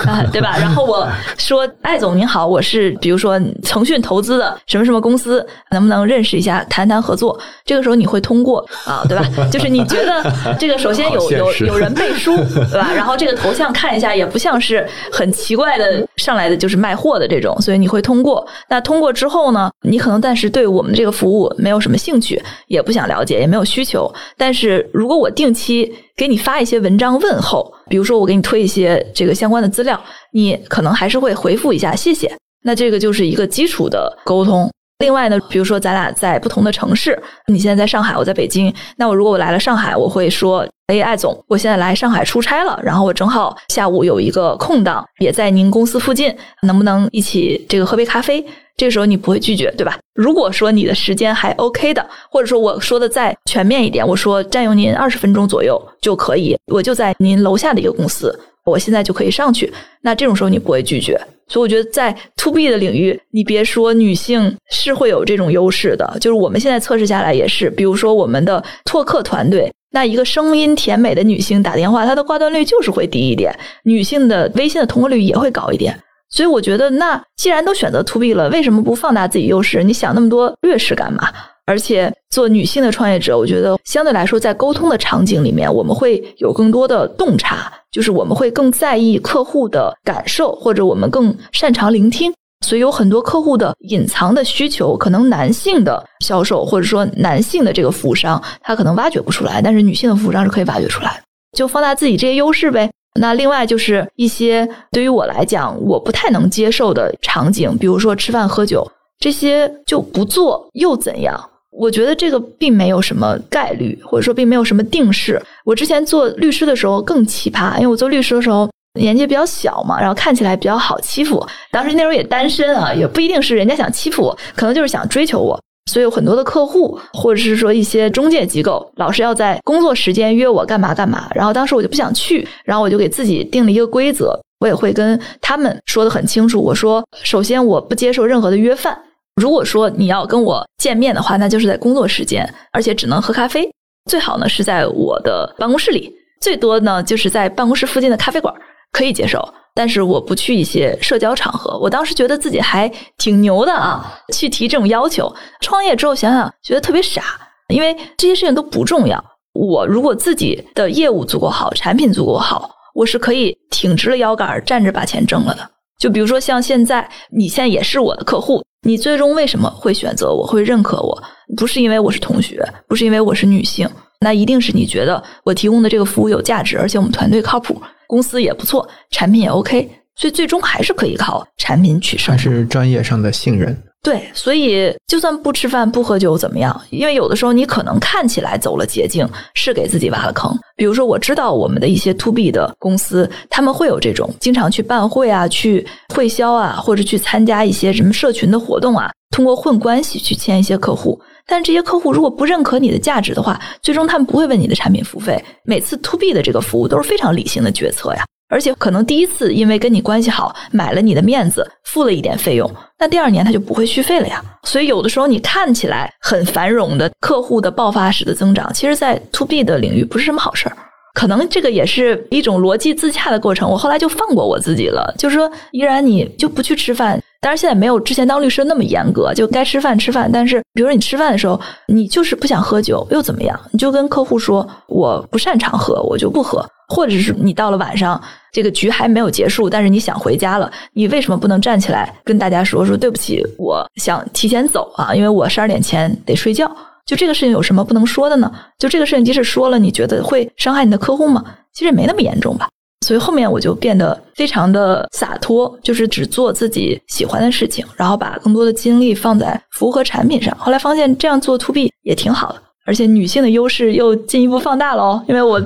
啊，对吧？然后我说：“艾总您好，我是比如说腾讯投资的什么什么公司，能不能认识一下，谈谈合作？”这个时候你会通过啊，对吧？就是你觉得这个首先有有有人背书，对吧？然后这个头像看一下也不像是很奇怪的上来的就是卖货的这种，所以你会通过。那通过之后呢，你可能暂时对我们这个服务没有什么兴趣，也不想了解，也没有需求。但是如果我定期给你发一些文章问候，比如说我给你推一些这个相关的资料，你可能还是会回复一下谢谢。那这个就是一个基础的沟通。另外呢，比如说咱俩在不同的城市，你现在在上海，我在北京。那我如果我来了上海，我会说：“哎，艾总，我现在来上海出差了，然后我正好下午有一个空档，也在您公司附近，能不能一起这个喝杯咖啡？”这个时候你不会拒绝，对吧？如果说你的时间还 OK 的，或者说我说的再全面一点，我说占用您二十分钟左右就可以，我就在您楼下的一个公司，我现在就可以上去。那这种时候你不会拒绝，所以我觉得在 To B 的领域，你别说女性是会有这种优势的，就是我们现在测试下来也是，比如说我们的拓客团队，那一个声音甜美的女性打电话，她的挂断率就是会低一点，女性的微信的通过率也会高一点。所以我觉得，那既然都选择 to B 了，为什么不放大自己优势？你想那么多劣势干嘛？而且做女性的创业者，我觉得相对来说，在沟通的场景里面，我们会有更多的洞察，就是我们会更在意客户的感受，或者我们更擅长聆听。所以有很多客户的隐藏的需求，可能男性的销售或者说男性的这个服务商，他可能挖掘不出来，但是女性的服务商是可以挖掘出来，就放大自己这些优势呗。那另外就是一些对于我来讲我不太能接受的场景，比如说吃饭喝酒这些就不做又怎样？我觉得这个并没有什么概率，或者说并没有什么定式。我之前做律师的时候更奇葩，因为我做律师的时候年纪比较小嘛，然后看起来比较好欺负。当时那时候也单身啊，也不一定是人家想欺负我，可能就是想追求我。所以有很多的客户，或者是说一些中介机构，老是要在工作时间约我干嘛干嘛。然后当时我就不想去，然后我就给自己定了一个规则，我也会跟他们说的很清楚。我说，首先我不接受任何的约饭。如果说你要跟我见面的话，那就是在工作时间，而且只能喝咖啡，最好呢是在我的办公室里，最多呢就是在办公室附近的咖啡馆可以接受。但是我不去一些社交场合，我当时觉得自己还挺牛的啊，去提这种要求。创业之后想想，觉得特别傻，因为这些事情都不重要。我如果自己的业务足够好，产品足够好，我是可以挺直了腰杆站着把钱挣了的。就比如说像现在，你现在也是我的客户，你最终为什么会选择我，会认可我？不是因为我是同学，不是因为我是女性，那一定是你觉得我提供的这个服务有价值，而且我们团队靠谱。公司也不错，产品也 OK，所以最终还是可以靠产品取胜。还是专业上的信任。对，所以就算不吃饭不喝酒怎么样？因为有的时候你可能看起来走了捷径，是给自己挖了坑。比如说，我知道我们的一些 To B 的公司，他们会有这种经常去办会啊、去会销啊，或者去参加一些什么社群的活动啊，通过混关系去签一些客户。但这些客户如果不认可你的价值的话，最终他们不会为你的产品付费。每次 to B 的这个服务都是非常理性的决策呀，而且可能第一次因为跟你关系好，买了你的面子，付了一点费用，那第二年他就不会续费了呀。所以有的时候你看起来很繁荣的客户的爆发式的增长，其实在 to B 的领域不是什么好事儿。可能这个也是一种逻辑自洽的过程。我后来就放过我自己了，就是说，依然你就不去吃饭。当然，现在没有之前当律师那么严格，就该吃饭吃饭。但是，比如说你吃饭的时候，你就是不想喝酒，又怎么样？你就跟客户说，我不擅长喝，我就不喝。或者是你到了晚上，这个局还没有结束，但是你想回家了，你为什么不能站起来跟大家说说对不起？我想提前走啊，因为我十二点前得睡觉。就这个事情有什么不能说的呢？就这个事情，即使说了，你觉得会伤害你的客户吗？其实也没那么严重吧。所以后面我就变得非常的洒脱，就是只做自己喜欢的事情，然后把更多的精力放在服务和产品上。后来发现这样做 to B 也挺好的，而且女性的优势又进一步放大了哦。因为我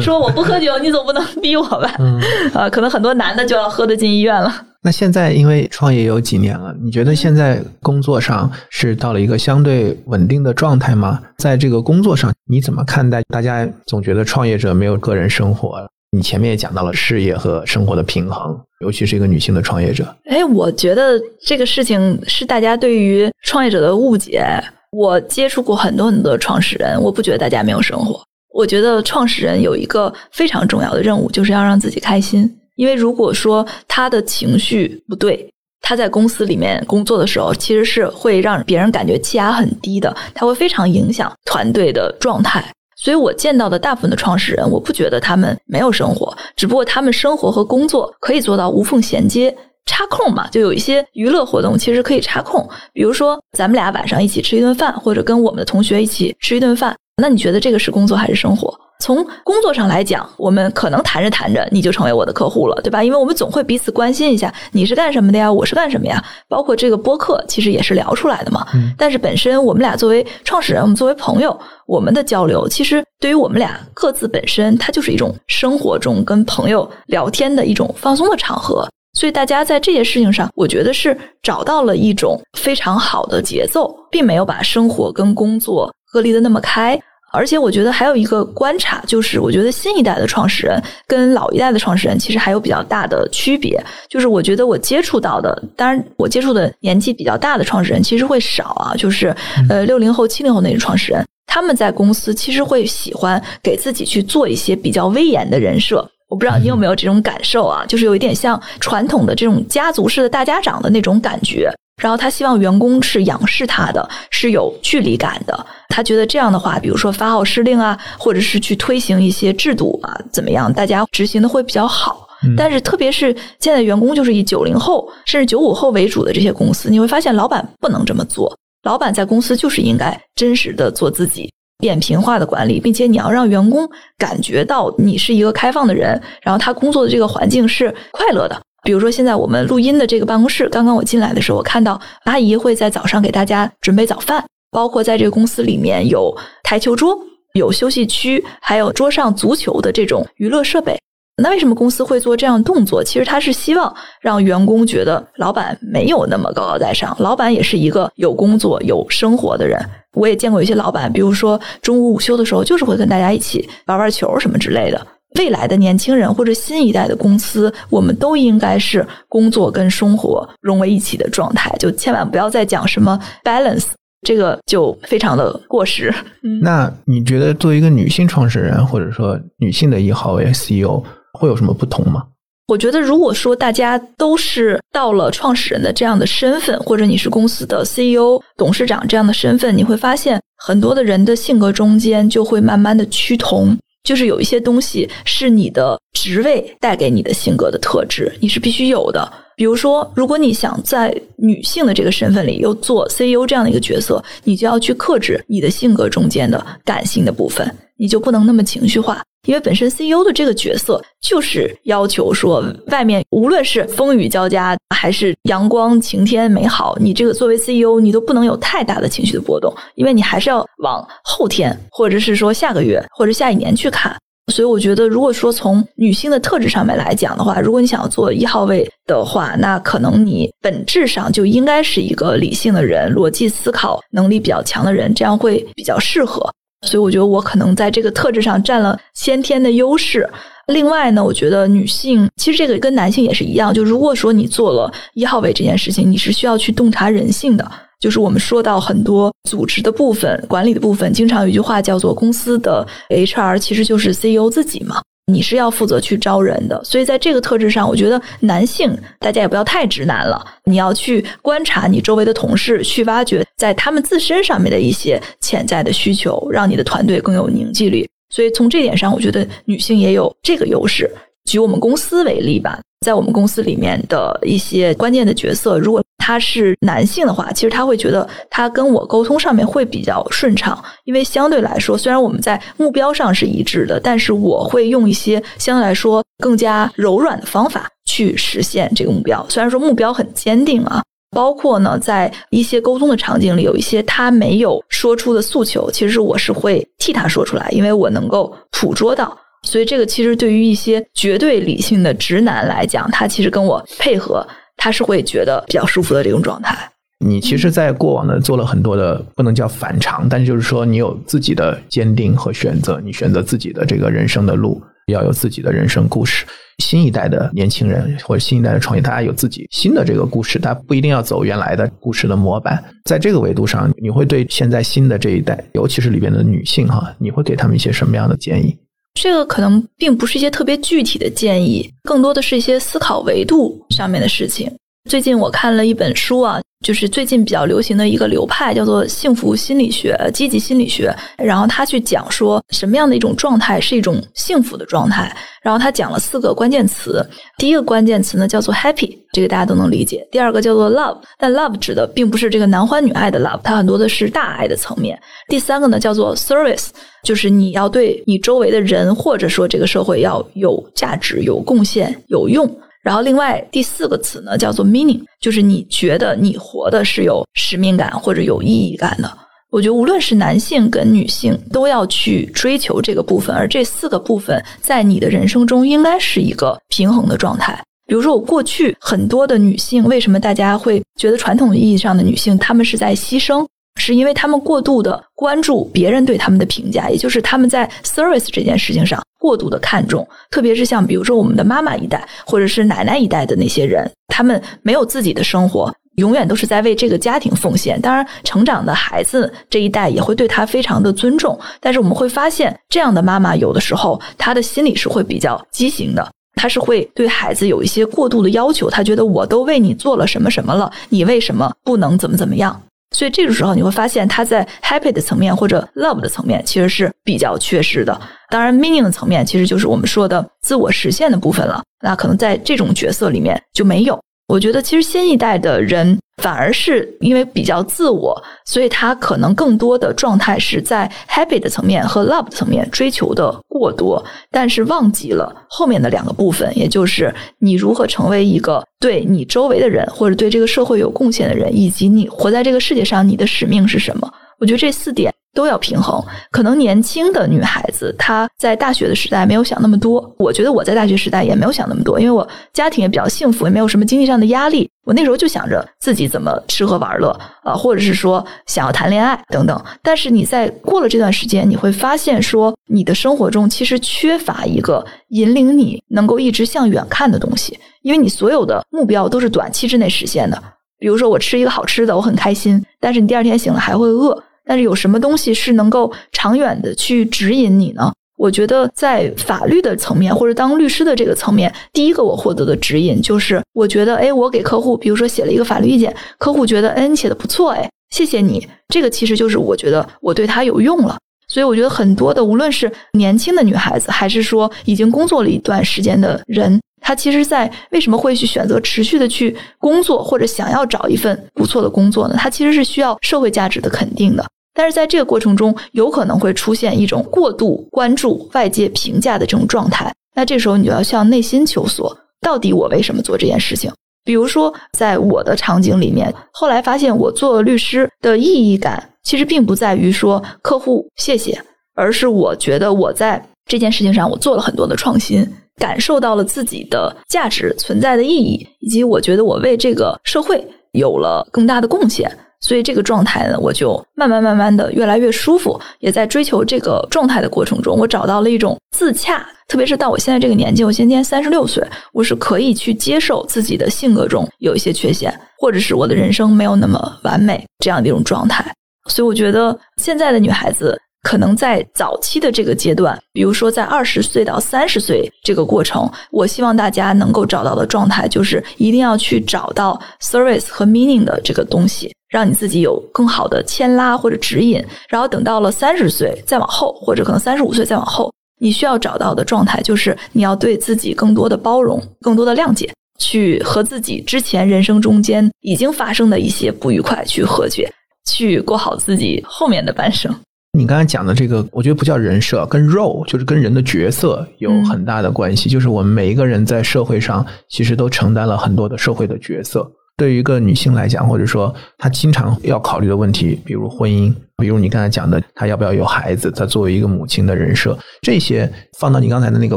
说我不喝酒，你总不能逼我吧？啊，可能很多男的就要喝的进医院了。那现在因为创业有几年了，你觉得现在工作上是到了一个相对稳定的状态吗？在这个工作上，你怎么看待？大家总觉得创业者没有个人生活。你前面也讲到了事业和生活的平衡，尤其是一个女性的创业者。哎，我觉得这个事情是大家对于创业者的误解。我接触过很多很多创始人，我不觉得大家没有生活。我觉得创始人有一个非常重要的任务，就是要让自己开心。因为如果说他的情绪不对，他在公司里面工作的时候，其实是会让别人感觉气压很低的，他会非常影响团队的状态。所以我见到的大部分的创始人，我不觉得他们没有生活，只不过他们生活和工作可以做到无缝衔接，插空嘛，就有一些娱乐活动其实可以插空，比如说咱们俩晚上一起吃一顿饭，或者跟我们的同学一起吃一顿饭，那你觉得这个是工作还是生活？从工作上来讲，我们可能谈着谈着你就成为我的客户了，对吧？因为我们总会彼此关心一下，你是干什么的呀？我是干什么呀？包括这个播客，其实也是聊出来的嘛。但是本身我们俩作为创始人，我们作为朋友，我们的交流，其实对于我们俩各自本身，它就是一种生活中跟朋友聊天的一种放松的场合。所以大家在这些事情上，我觉得是找到了一种非常好的节奏，并没有把生活跟工作隔离的那么开。而且我觉得还有一个观察，就是我觉得新一代的创始人跟老一代的创始人其实还有比较大的区别。就是我觉得我接触到的，当然我接触的年纪比较大的创始人其实会少啊。就是呃六零后、七零后那些创始人，他们在公司其实会喜欢给自己去做一些比较威严的人设。我不知道你有没有这种感受啊，就是有一点像传统的这种家族式的大家长的那种感觉。然后他希望员工是仰视他的，是有距离感的。他觉得这样的话，比如说发号施令啊，或者是去推行一些制度啊，怎么样，大家执行的会比较好。但是特别是现在员工就是以九零后甚至九五后为主的这些公司，你会发现老板不能这么做。老板在公司就是应该真实的做自己，扁平化的管理，并且你要让员工感觉到你是一个开放的人，然后他工作的这个环境是快乐的。比如说，现在我们录音的这个办公室，刚刚我进来的时候，我看到阿姨会在早上给大家准备早饭，包括在这个公司里面有台球桌、有休息区，还有桌上足球的这种娱乐设备。那为什么公司会做这样动作？其实他是希望让员工觉得老板没有那么高高在上，老板也是一个有工作、有生活的人。我也见过一些老板，比如说中午午休的时候，就是会跟大家一起玩玩球什么之类的。未来的年轻人或者新一代的公司，我们都应该是工作跟生活融为一起的状态，就千万不要再讲什么 balance，这个就非常的过时。那你觉得作为一个女性创始人，或者说女性的一号位 CEO，会有什么不同吗？我觉得，如果说大家都是到了创始人的这样的身份，或者你是公司的 CEO、董事长这样的身份，你会发现很多的人的性格中间就会慢慢的趋同。就是有一些东西是你的职位带给你的性格的特质，你是必须有的。比如说，如果你想在女性的这个身份里又做 CEO 这样的一个角色，你就要去克制你的性格中间的感性的部分，你就不能那么情绪化。因为本身 CEO 的这个角色就是要求说，外面无论是风雨交加还是阳光晴天美好，你这个作为 CEO，你都不能有太大的情绪的波动，因为你还是要往后天或者是说下个月或者下一年去看。所以我觉得，如果说从女性的特质上面来讲的话，如果你想要做一号位的话，那可能你本质上就应该是一个理性的人，逻辑思考能力比较强的人，这样会比较适合。所以我觉得我可能在这个特质上占了先天的优势。另外呢，我觉得女性其实这个跟男性也是一样，就如果说你做了一号位这件事情，你是需要去洞察人性的。就是我们说到很多组织的部分、管理的部分，经常有一句话叫做“公司的 HR 其实就是 CEO 自己嘛”。你是要负责去招人的，所以在这个特质上，我觉得男性大家也不要太直男了。你要去观察你周围的同事，去挖掘在他们自身上面的一些潜在的需求，让你的团队更有凝聚力。所以从这点上，我觉得女性也有这个优势。举我们公司为例吧，在我们公司里面的一些关键的角色，如果他是男性的话，其实他会觉得他跟我沟通上面会比较顺畅，因为相对来说，虽然我们在目标上是一致的，但是我会用一些相对来说更加柔软的方法去实现这个目标。虽然说目标很坚定啊，包括呢，在一些沟通的场景里，有一些他没有说出的诉求，其实我是会替他说出来，因为我能够捕捉到。所以，这个其实对于一些绝对理性的直男来讲，他其实跟我配合，他是会觉得比较舒服的这种状态。你其实，在过往呢做了很多的，不能叫反常，但就是说，你有自己的坚定和选择，你选择自己的这个人生的路，要有自己的人生故事。新一代的年轻人或者新一代的创业，大家有自己新的这个故事，他不一定要走原来的故事的模板。在这个维度上，你会对现在新的这一代，尤其是里边的女性哈，你会给他们一些什么样的建议？这个可能并不是一些特别具体的建议，更多的是一些思考维度上面的事情。最近我看了一本书啊，就是最近比较流行的一个流派，叫做幸福心理学、积极心理学。然后他去讲说，什么样的一种状态是一种幸福的状态。然后他讲了四个关键词，第一个关键词呢叫做 happy，这个大家都能理解。第二个叫做 love，但 love 指的并不是这个男欢女爱的 love，它很多的是大爱的层面。第三个呢叫做 service，就是你要对你周围的人或者说这个社会要有价值、有贡献、有用。然后，另外第四个词呢，叫做 meaning，就是你觉得你活的是有使命感或者有意义感的。我觉得无论是男性跟女性，都要去追求这个部分，而这四个部分在你的人生中应该是一个平衡的状态。比如说，我过去很多的女性，为什么大家会觉得传统意义上的女性她们是在牺牲？是因为他们过度的关注别人对他们的评价，也就是他们在 service 这件事情上过度的看重，特别是像比如说我们的妈妈一代或者是奶奶一代的那些人，他们没有自己的生活，永远都是在为这个家庭奉献。当然，成长的孩子这一代也会对他非常的尊重。但是我们会发现，这样的妈妈有的时候她的心里是会比较畸形的，她是会对孩子有一些过度的要求。她觉得我都为你做了什么什么了，你为什么不能怎么怎么样？所以这个时候你会发现，他在 happy 的层面或者 love 的层面其实是比较缺失的。当然，meaning 的层面其实就是我们说的自我实现的部分了。那可能在这种角色里面就没有。我觉得其实新一代的人反而是因为比较自我，所以他可能更多的状态是在 happy 的层面和 love 的层面追求的过多，但是忘记了后面的两个部分，也就是你如何成为一个对你周围的人或者对这个社会有贡献的人，以及你活在这个世界上你的使命是什么。我觉得这四点。都要平衡。可能年轻的女孩子她在大学的时代没有想那么多。我觉得我在大学时代也没有想那么多，因为我家庭也比较幸福，也没有什么经济上的压力。我那时候就想着自己怎么吃喝玩乐啊，或者是说想要谈恋爱等等。但是你在过了这段时间，你会发现说你的生活中其实缺乏一个引领你能够一直向远看的东西，因为你所有的目标都是短期之内实现的。比如说我吃一个好吃的，我很开心，但是你第二天醒了还会饿。但是有什么东西是能够长远的去指引你呢？我觉得在法律的层面或者当律师的这个层面，第一个我获得的指引就是，我觉得，哎，我给客户，比如说写了一个法律意见，客户觉得，哎，你写的不错，哎，谢谢你，这个其实就是我觉得我对他有用了。所以我觉得很多的，无论是年轻的女孩子，还是说已经工作了一段时间的人。他其实，在为什么会去选择持续的去工作，或者想要找一份不错的工作呢？他其实是需要社会价值的肯定的。但是在这个过程中，有可能会出现一种过度关注外界评价的这种状态。那这时候你就要向内心求索：到底我为什么做这件事情？比如说，在我的场景里面，后来发现我做律师的意义感，其实并不在于说客户谢谢，而是我觉得我在这件事情上，我做了很多的创新。感受到了自己的价值存在的意义，以及我觉得我为这个社会有了更大的贡献，所以这个状态呢，我就慢慢慢慢的越来越舒服。也在追求这个状态的过程中，我找到了一种自洽。特别是到我现在这个年纪，我今年三十六岁，我是可以去接受自己的性格中有一些缺陷，或者是我的人生没有那么完美这样的一种状态。所以我觉得现在的女孩子。可能在早期的这个阶段，比如说在二十岁到三十岁这个过程，我希望大家能够找到的状态，就是一定要去找到 service 和 meaning 的这个东西，让你自己有更好的牵拉或者指引。然后等到了三十岁再往后，或者可能三十五岁再往后，你需要找到的状态，就是你要对自己更多的包容，更多的谅解，去和自己之前人生中间已经发生的一些不愉快去和解，去过好自己后面的半生。你刚才讲的这个，我觉得不叫人设，跟 role 就是跟人的角色有很大的关系。就是我们每一个人在社会上，其实都承担了很多的社会的角色。对于一个女性来讲，或者说她经常要考虑的问题，比如婚姻，比如你刚才讲的，她要不要有孩子，她作为一个母亲的人设，这些放到你刚才的那个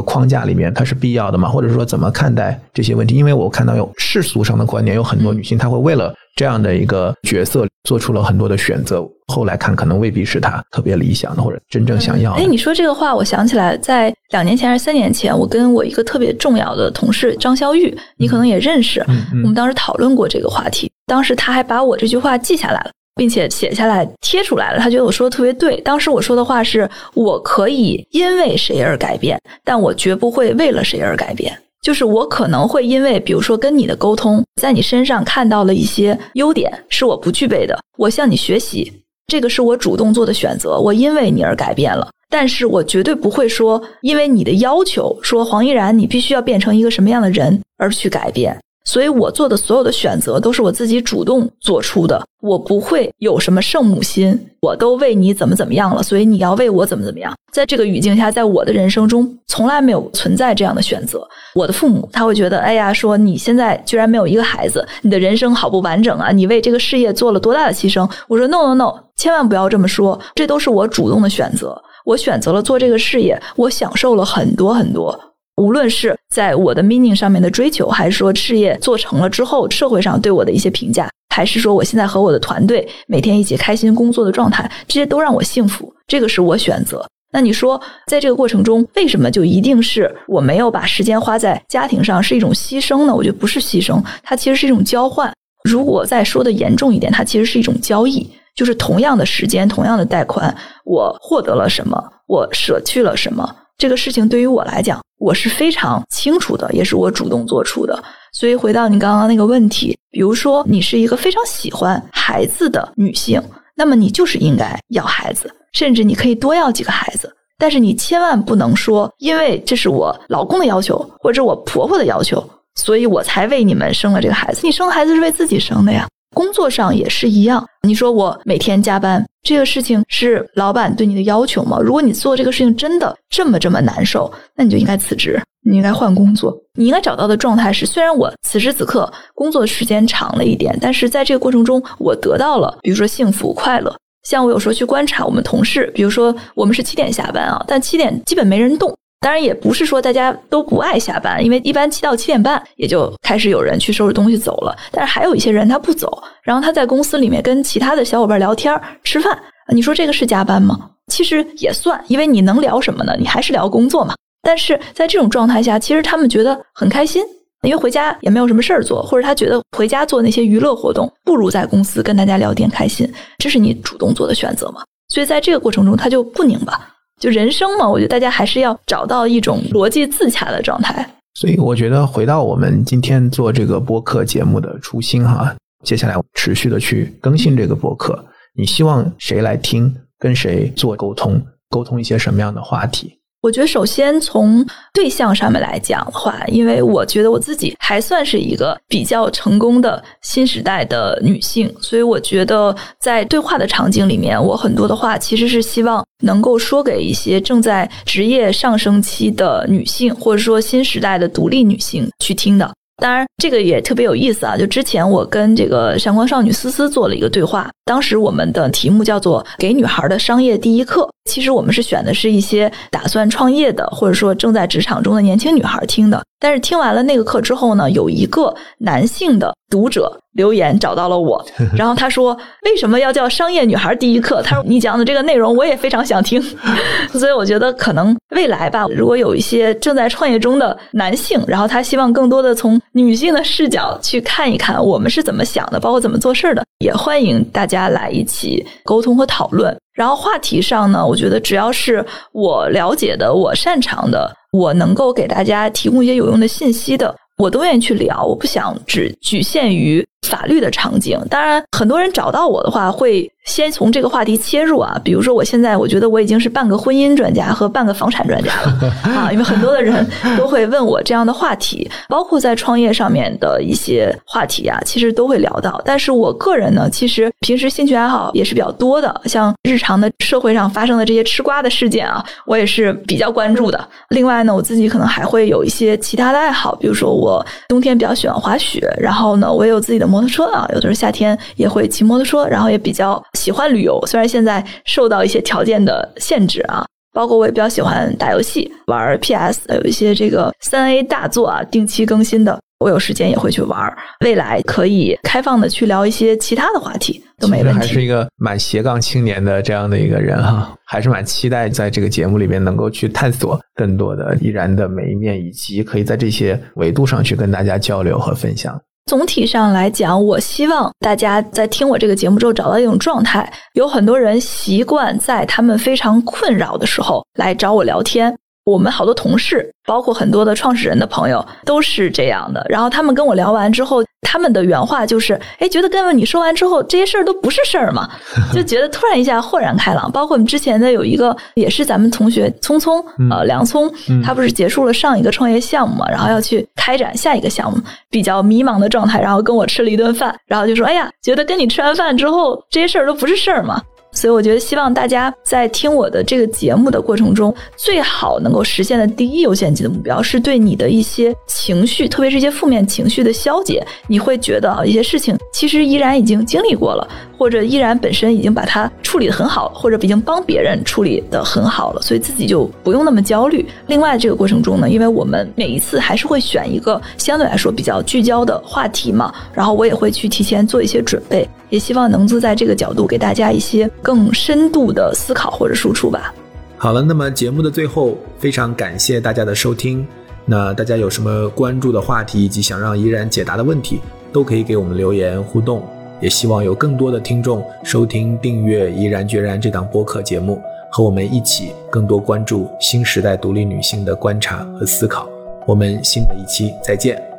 框架里面，它是必要的吗？或者说怎么看待这些问题？因为我看到有世俗上的观点，有很多女性她会为了这样的一个角色。做出了很多的选择，后来看可能未必是他特别理想的或者真正想要的。哎，你说这个话，我想起来，在两年前还是三年前，我跟我一个特别重要的同事张潇玉，你可能也认识，我们当时讨论过这个话题。当时他还把我这句话记下来了，并且写下来贴出来了。他觉得我说的特别对。当时我说的话是：我可以因为谁而改变，但我绝不会为了谁而改变。就是我可能会因为，比如说跟你的沟通，在你身上看到了一些优点是我不具备的，我向你学习，这个是我主动做的选择，我因为你而改变了，但是我绝对不会说因为你的要求，说黄依然你必须要变成一个什么样的人而去改变。所以我做的所有的选择都是我自己主动做出的，我不会有什么圣母心，我都为你怎么怎么样了，所以你要为我怎么怎么样。在这个语境下，在我的人生中从来没有存在这样的选择。我的父母他会觉得，哎呀，说你现在居然没有一个孩子，你的人生好不完整啊！你为这个事业做了多大的牺牲？我说 no no no，千万不要这么说，这都是我主动的选择，我选择了做这个事业，我享受了很多很多。无论是在我的 meaning 上面的追求，还是说事业做成了之后社会上对我的一些评价，还是说我现在和我的团队每天一起开心工作的状态，这些都让我幸福。这个是我选择。那你说，在这个过程中，为什么就一定是我没有把时间花在家庭上是一种牺牲呢？我觉得不是牺牲，它其实是一种交换。如果再说的严重一点，它其实是一种交易，就是同样的时间、同样的贷款，我获得了什么，我舍去了什么。这个事情对于我来讲，我是非常清楚的，也是我主动做出的。所以回到你刚刚那个问题，比如说你是一个非常喜欢孩子的女性，那么你就是应该要孩子，甚至你可以多要几个孩子。但是你千万不能说，因为这是我老公的要求，或者我婆婆的要求，所以我才为你们生了这个孩子。你生孩子是为自己生的呀。工作上也是一样，你说我每天加班，这个事情是老板对你的要求吗？如果你做这个事情真的这么这么难受，那你就应该辞职，你应该换工作。你应该找到的状态是，虽然我此时此刻工作时间长了一点，但是在这个过程中，我得到了，比如说幸福快乐。像我有时候去观察我们同事，比如说我们是七点下班啊，但七点基本没人动。当然也不是说大家都不爱下班，因为一般七到七点半也就开始有人去收拾东西走了。但是还有一些人他不走，然后他在公司里面跟其他的小伙伴聊天吃饭。你说这个是加班吗？其实也算，因为你能聊什么呢？你还是聊工作嘛。但是在这种状态下，其实他们觉得很开心，因为回家也没有什么事儿做，或者他觉得回家做那些娱乐活动不如在公司跟大家聊天开心。这是你主动做的选择嘛？所以在这个过程中，他就不拧巴。就人生嘛，我觉得大家还是要找到一种逻辑自洽的状态。所以我觉得回到我们今天做这个播客节目的初心哈，接下来持续的去更新这个播客，你希望谁来听，跟谁做沟通，沟通一些什么样的话题？我觉得，首先从对象上面来讲的话，因为我觉得我自己还算是一个比较成功的新时代的女性，所以我觉得在对话的场景里面，我很多的话其实是希望能够说给一些正在职业上升期的女性，或者说新时代的独立女性去听的。当然，这个也特别有意思啊！就之前我跟这个闪光少女思思做了一个对话，当时我们的题目叫做《给女孩的商业第一课》。其实我们是选的是一些打算创业的，或者说正在职场中的年轻女孩听的。但是听完了那个课之后呢，有一个男性的读者留言找到了我，然后他说：“为什么要叫商业女孩第一课？”他说：“你讲的这个内容我也非常想听。”所以我觉得可能未来吧，如果有一些正在创业中的男性，然后他希望更多的从女性的视角去看一看我们是怎么想的，包括怎么做事的，也欢迎大家来一起沟通和讨论。然后话题上呢，我觉得只要是我了解的、我擅长的。我能够给大家提供一些有用的信息的，我都愿意去聊。我不想只局限于法律的场景。当然，很多人找到我的话会。先从这个话题切入啊，比如说我现在我觉得我已经是半个婚姻专家和半个房产专家了 啊，因为很多的人都会问我这样的话题，包括在创业上面的一些话题啊，其实都会聊到。但是我个人呢，其实平时兴趣爱好也是比较多的，像日常的社会上发生的这些吃瓜的事件啊，我也是比较关注的。另外呢，我自己可能还会有一些其他的爱好，比如说我冬天比较喜欢滑雪，然后呢，我也有自己的摩托车啊，有的时候夏天也会骑摩托车，然后也比较。喜欢旅游，虽然现在受到一些条件的限制啊，包括我也比较喜欢打游戏，玩 PS，有一些这个三 A 大作啊，定期更新的，我有时间也会去玩。未来可以开放的去聊一些其他的话题，都没问题。还是一个蛮斜杠青年的这样的一个人哈，还是蛮期待在这个节目里面能够去探索更多的依然的每一面，以及可以在这些维度上去跟大家交流和分享。总体上来讲，我希望大家在听我这个节目之后找到一种状态。有很多人习惯在他们非常困扰的时候来找我聊天。我们好多同事，包括很多的创始人的朋友，都是这样的。然后他们跟我聊完之后，他们的原话就是：“哎，觉得跟你说完之后，这些事儿都不是事儿嘛，就觉得突然一下豁然开朗。”包括我们之前的有一个，也是咱们同学聪聪，呃，梁聪，他不是结束了上一个创业项目嘛，然后要去开展下一个项目，比较迷茫的状态，然后跟我吃了一顿饭，然后就说：“哎呀，觉得跟你吃完饭之后，这些事儿都不是事儿嘛。”所以我觉得，希望大家在听我的这个节目的过程中，最好能够实现的第一优先级的目标，是对你的一些情绪，特别是一些负面情绪的消解。你会觉得啊，一些事情其实依然已经经历过了，或者依然本身已经把它处理的很好，或者已经帮别人处理的很好了，所以自己就不用那么焦虑。另外，这个过程中呢，因为我们每一次还是会选一个相对来说比较聚焦的话题嘛，然后我也会去提前做一些准备。也希望能够在这个角度给大家一些更深度的思考或者输出吧。好了，那么节目的最后，非常感谢大家的收听。那大家有什么关注的话题以及想让怡然解答的问题，都可以给我们留言互动。也希望有更多的听众收听、订阅《怡然决然》这档播客节目，和我们一起更多关注新时代独立女性的观察和思考。我们新的一期再见。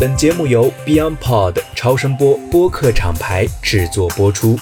本节目由 BeyondPod 超声波播客厂牌制作播出。